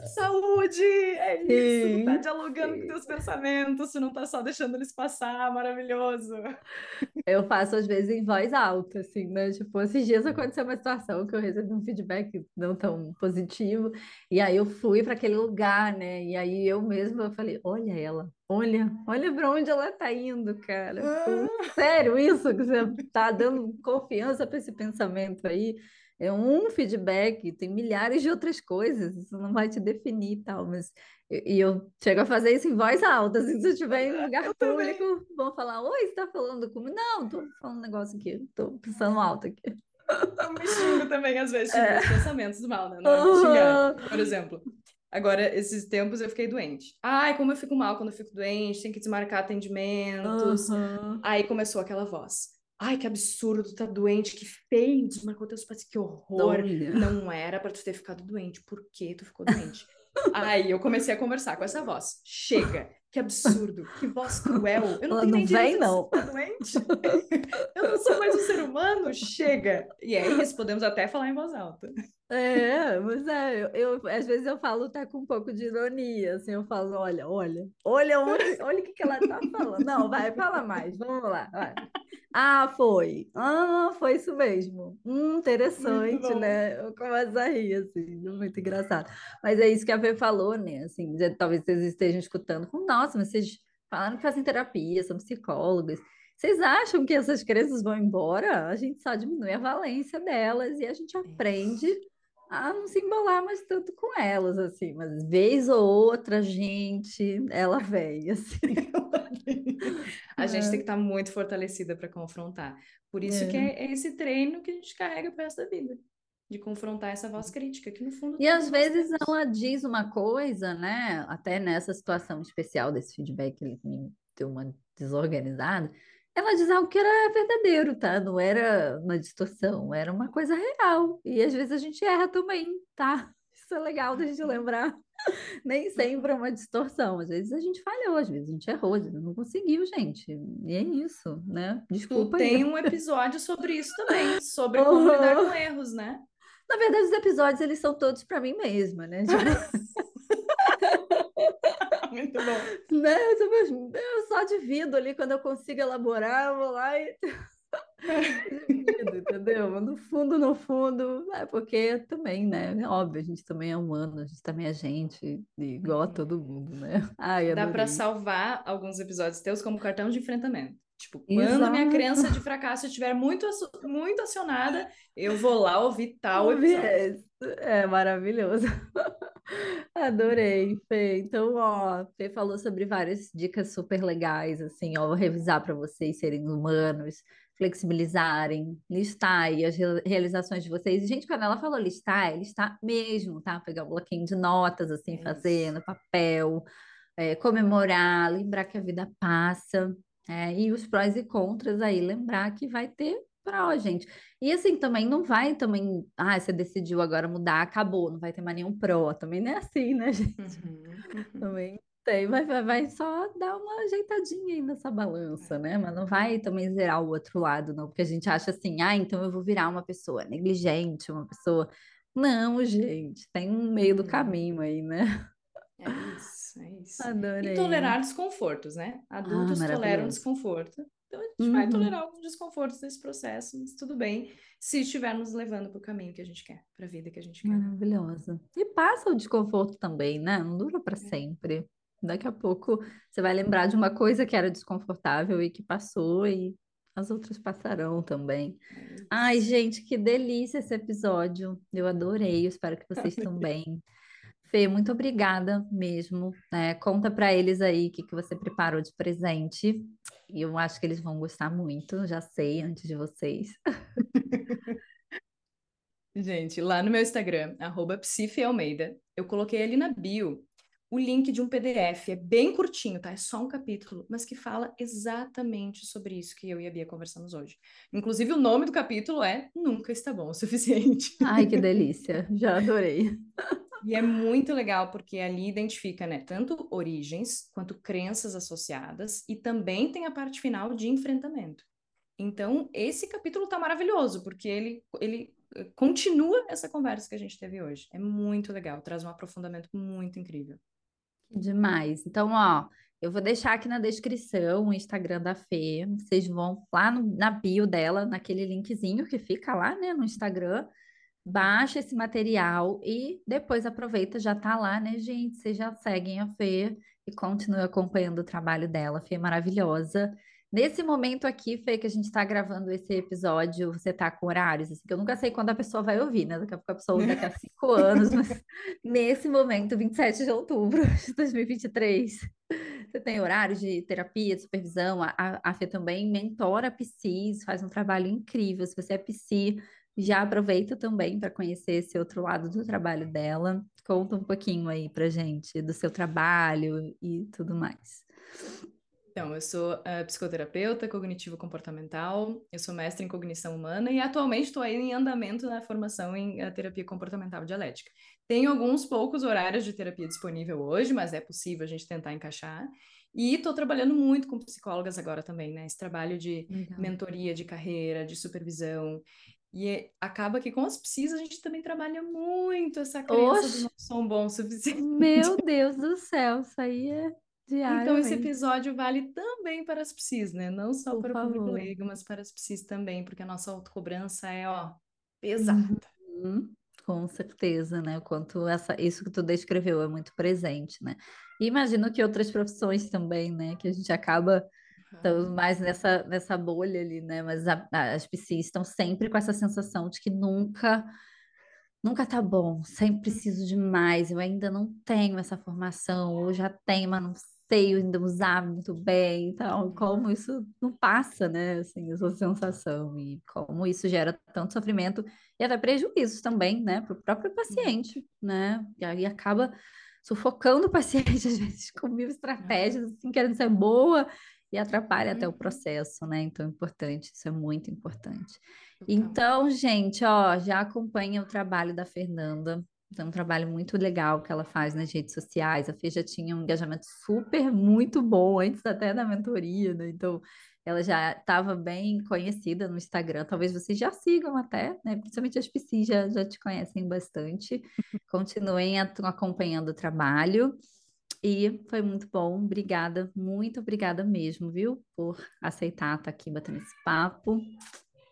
Saúde! É isso! Sim, tá dialogando sim. com teus pensamentos, tu não tá só deixando eles passar, maravilhoso! Eu faço às vezes em voz alta, assim, né? Tipo, esses dias aconteceu uma situação que eu recebi um feedback não tão positivo, e aí eu fui para aquele lugar, né? E aí eu mesma falei: olha ela, olha, olha para onde ela tá indo, cara. Ah. Sério, isso que você tá dando confiança para esse pensamento aí é um feedback, tem milhares de outras coisas, isso não vai te definir e tal, mas e eu chego a fazer isso em voz alta, assim, se eu estiver em um lugar eu público, também. vão falar, oi, você tá falando comigo? Não, tô falando um negócio aqui, tô pensando alto aqui. Eu me xingo também, às vezes, é. os pensamentos mal, né? Não me xingar. Por exemplo, agora, esses tempos eu fiquei doente. Ai, como eu fico mal quando eu fico doente, tem que desmarcar atendimentos. Uhum. Aí começou aquela voz. Ai, que absurdo, tá doente, que feio, desmarcou teus pacientes, que horror. Não, não era para tu ter ficado doente, por que tu ficou doente? Aí eu comecei a conversar com essa voz. Chega, que absurdo, que voz cruel. Eu não tenho nem vem, não. Tá doente. eu não sou mais um ser humano, chega. E isso, podemos até falar em voz alta. É, mas é, eu, eu, às vezes eu falo até com um pouco de ironia, assim, eu falo, olha, olha, olha, olha, olha o que, que ela tá falando. Não, vai, fala mais, vamos lá, vai. Ah, foi. Ah, foi isso mesmo. Hum, interessante, né? Eu começo a rir, assim, muito engraçado. Mas é isso que a Fê falou, né? Assim, talvez vocês estejam escutando com, nossa, mas vocês falaram que fazem terapia, são psicólogas. Vocês acham que essas crianças vão embora? A gente só diminui a valência delas e a gente aprende a não se embolar mais tanto com elas, assim, mas vez ou outra, gente, ela vem, assim. a gente é. tem que estar tá muito fortalecida para confrontar. Por isso é. que é esse treino que a gente carrega para essa vida. De confrontar essa voz crítica, que no fundo. E às vezes ela diz uma coisa, né? Até nessa situação especial desse feedback que ele me deu uma desorganizada ela diz algo que era verdadeiro, tá? Não era uma distorção, era uma coisa real. E às vezes a gente erra também, tá? Isso é legal da gente lembrar. Nem sempre é uma distorção. Às vezes a gente falhou, às vezes a gente errou, a gente não conseguiu, gente. E é isso, né? Desculpa. Tu tem um episódio sobre isso também, sobre como lidar com erros, né? Na verdade, os episódios eles são todos para mim mesma, né? Muito bom. Né? Eu só divido ali quando eu consigo elaborar, eu vou lá e. divido, entendeu? No fundo, no fundo, é porque também, né? É óbvio, a gente também é humano, a gente também é gente, igual a todo mundo, né? Ai, Dá para salvar alguns episódios teus como cartão de enfrentamento. Tipo, quando Exato. a minha crença de fracasso estiver muito, muito acionada, eu vou lá ouvir tal episódio. É maravilhoso. Adorei, Fê. Então, ó, Fê falou sobre várias dicas super legais, assim, ó, vou revisar para vocês serem humanos, flexibilizarem, listar aí as realizações de vocês. E, gente, quando ela falou listar, é listar mesmo, tá? Pegar um bloquinho de notas, assim, fazer no papel, é, comemorar, lembrar que a vida passa, é, e os prós e contras aí, lembrar que vai ter pró, gente. E assim, também não vai também, ah, você decidiu agora mudar, acabou, não vai ter mais nenhum pró. Também não é assim, né, gente? Uhum, uhum. Também tem, vai, vai, vai só dar uma ajeitadinha aí nessa balança, né? Mas não vai também zerar o outro lado, não, porque a gente acha assim, ah, então eu vou virar uma pessoa negligente, uma pessoa. Não, gente, tem um meio do uhum. caminho aí, né? É isso, é isso. Adorei. E tolerar desconfortos, né? Adultos ah, toleram desconforto. Então a gente uhum. vai tolerar alguns desconfortos desse processo, mas tudo bem se estivermos levando para o caminho que a gente quer, para a vida que a gente quer. Maravilhosa. E passa o desconforto também, né? Não dura para é. sempre. Daqui a pouco você vai lembrar de uma coisa que era desconfortável e que passou e as outras passarão também. É Ai, gente, que delícia esse episódio. Eu adorei, espero que vocês também. Fê, muito obrigada mesmo. É, conta para eles aí o que, que você preparou de presente. E eu acho que eles vão gostar muito, já sei, antes de vocês. Gente, lá no meu Instagram, arroba Almeida, eu coloquei ali na bio o link de um PDF. É bem curtinho, tá? É só um capítulo, mas que fala exatamente sobre isso que eu e a Bia conversamos hoje. Inclusive, o nome do capítulo é Nunca Está Bom o Suficiente. Ai, que delícia! Já adorei. E é muito legal porque ali identifica, né, tanto origens quanto crenças associadas e também tem a parte final de enfrentamento. Então, esse capítulo tá maravilhoso, porque ele, ele eh, continua essa conversa que a gente teve hoje. É muito legal, traz um aprofundamento muito incrível. Demais. Então, ó, eu vou deixar aqui na descrição o Instagram da Fê. Vocês vão lá no, na bio dela, naquele linkzinho que fica lá, né, no Instagram baixa esse material e depois aproveita, já tá lá, né, gente? Vocês já seguem a Fê e continuem acompanhando o trabalho dela. Fê é maravilhosa. Nesse momento aqui, Fê, que a gente está gravando esse episódio, você tá com horários, assim, que eu nunca sei quando a pessoa vai ouvir, né? Daqui a pouco a pessoa daqui a cinco anos, mas nesse momento, 27 de outubro de 2023, você tem horário de terapia, de supervisão, a, a Fê também mentora PSIs, faz um trabalho incrível. Se você é PSI, Já aproveita também para conhecer esse outro lado do trabalho dela. Conta um pouquinho aí pra gente do seu trabalho e tudo mais. Então, eu sou uh, psicoterapeuta cognitivo-comportamental, eu sou mestre em cognição humana e atualmente estou aí em andamento na formação em uh, terapia comportamental dialética. Tenho alguns poucos horários de terapia disponível hoje, mas é possível a gente tentar encaixar. E estou trabalhando muito com psicólogas agora também, né? Esse trabalho de mentoria de carreira, de supervisão. E é, acaba que com as psis a gente também trabalha muito essa crença Oxe. do não são bom o suficiente. Meu Deus do céu, isso aí é diário. Então esse episódio vale também para as psis, né? Não só Por para favor. o público leigo, mas para as psis também, porque a nossa autocobrança é, ó, pesada. Uhum. Com certeza, né? O quanto essa, isso que tu descreveu é muito presente, né? E imagino que outras profissões também, né? Que a gente acaba estamos mais nessa, nessa bolha ali, né? Mas a, a, as psis estão sempre com essa sensação de que nunca nunca tá bom, sempre preciso de mais, eu ainda não tenho essa formação, ou já tenho, mas não sei ainda usar muito bem, então como isso não passa, né, assim, essa sensação, e como isso gera tanto sofrimento e até prejuízos também, né, para o próprio paciente, né, e aí acaba sufocando o paciente, às vezes, com mil estratégias, assim, querendo ser boa, e atrapalha até o uhum. processo, né? Então, é importante, isso é muito importante. Então, gente, ó, já acompanha o trabalho da Fernanda. É um trabalho muito legal que ela faz nas redes sociais. A Fê já tinha um engajamento super, muito bom antes até da mentoria, né? Então, ela já estava bem conhecida no Instagram. Talvez vocês já sigam até, né? Principalmente as PCs já, já te conhecem bastante. Continuem acompanhando o trabalho. E foi muito bom. Obrigada, muito obrigada mesmo, viu? Por aceitar estar aqui batendo esse papo.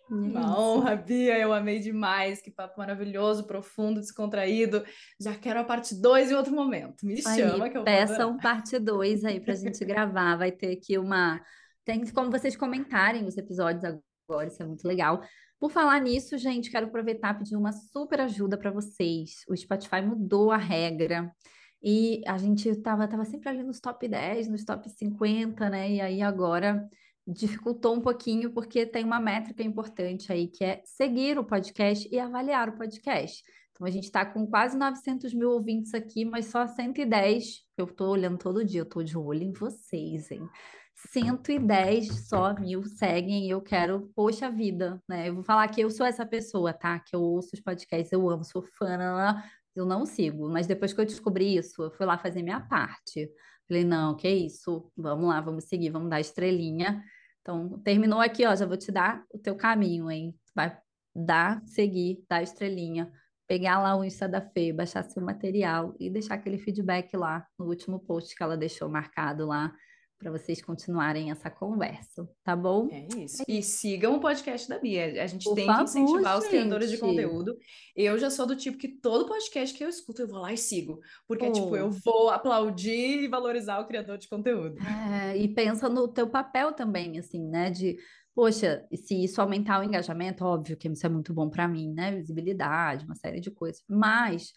É Uma honra, Bia, eu amei demais. Que papo maravilhoso, profundo, descontraído. Já quero a parte 2 em outro momento. Me aí, chama que eu peçam vou parte 2 aí para a gente gravar. Vai ter aqui uma. Tem como vocês comentarem os episódios agora, isso é muito legal. Por falar nisso, gente, quero aproveitar e pedir uma super ajuda para vocês. O Spotify mudou a regra. E a gente estava tava sempre ali nos top 10, nos top 50, né? E aí agora dificultou um pouquinho, porque tem uma métrica importante aí, que é seguir o podcast e avaliar o podcast. Então, a gente está com quase 900 mil ouvintes aqui, mas só 110, eu estou olhando todo dia, eu estou de olho em vocês, hein? 110 só mil seguem e eu quero, poxa vida, né? Eu vou falar que eu sou essa pessoa, tá? Que eu ouço os podcasts, eu amo, sou fã, eu não sigo, mas depois que eu descobri isso, eu fui lá fazer minha parte. Falei, não, que isso, vamos lá, vamos seguir, vamos dar estrelinha. Então, terminou aqui, ó, já vou te dar o teu caminho, hein? Vai dar, seguir, dar estrelinha, pegar lá o Insta da Fê, baixar seu material e deixar aquele feedback lá no último post que ela deixou marcado lá para vocês continuarem essa conversa, tá bom? É isso. E sigam o podcast da Bia. A gente Por tem favor, que incentivar gente. os criadores de conteúdo. Eu já sou do tipo que todo podcast que eu escuto, eu vou lá e sigo. Porque, tipo, eu vou aplaudir e valorizar o criador de conteúdo. É, e pensa no teu papel também, assim, né? De, poxa, se isso aumentar o engajamento, óbvio que isso é muito bom para mim, né? Visibilidade, uma série de coisas. Mas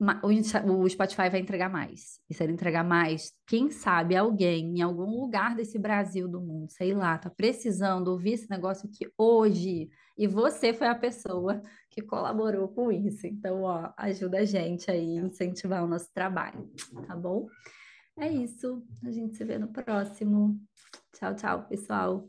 o Spotify vai entregar mais. E se ele entregar mais, quem sabe alguém em algum lugar desse Brasil do mundo, sei lá, tá precisando ouvir esse negócio aqui hoje. E você foi a pessoa que colaborou com isso. Então, ó, ajuda a gente aí a incentivar o nosso trabalho, tá bom? É isso. A gente se vê no próximo. Tchau, tchau, pessoal.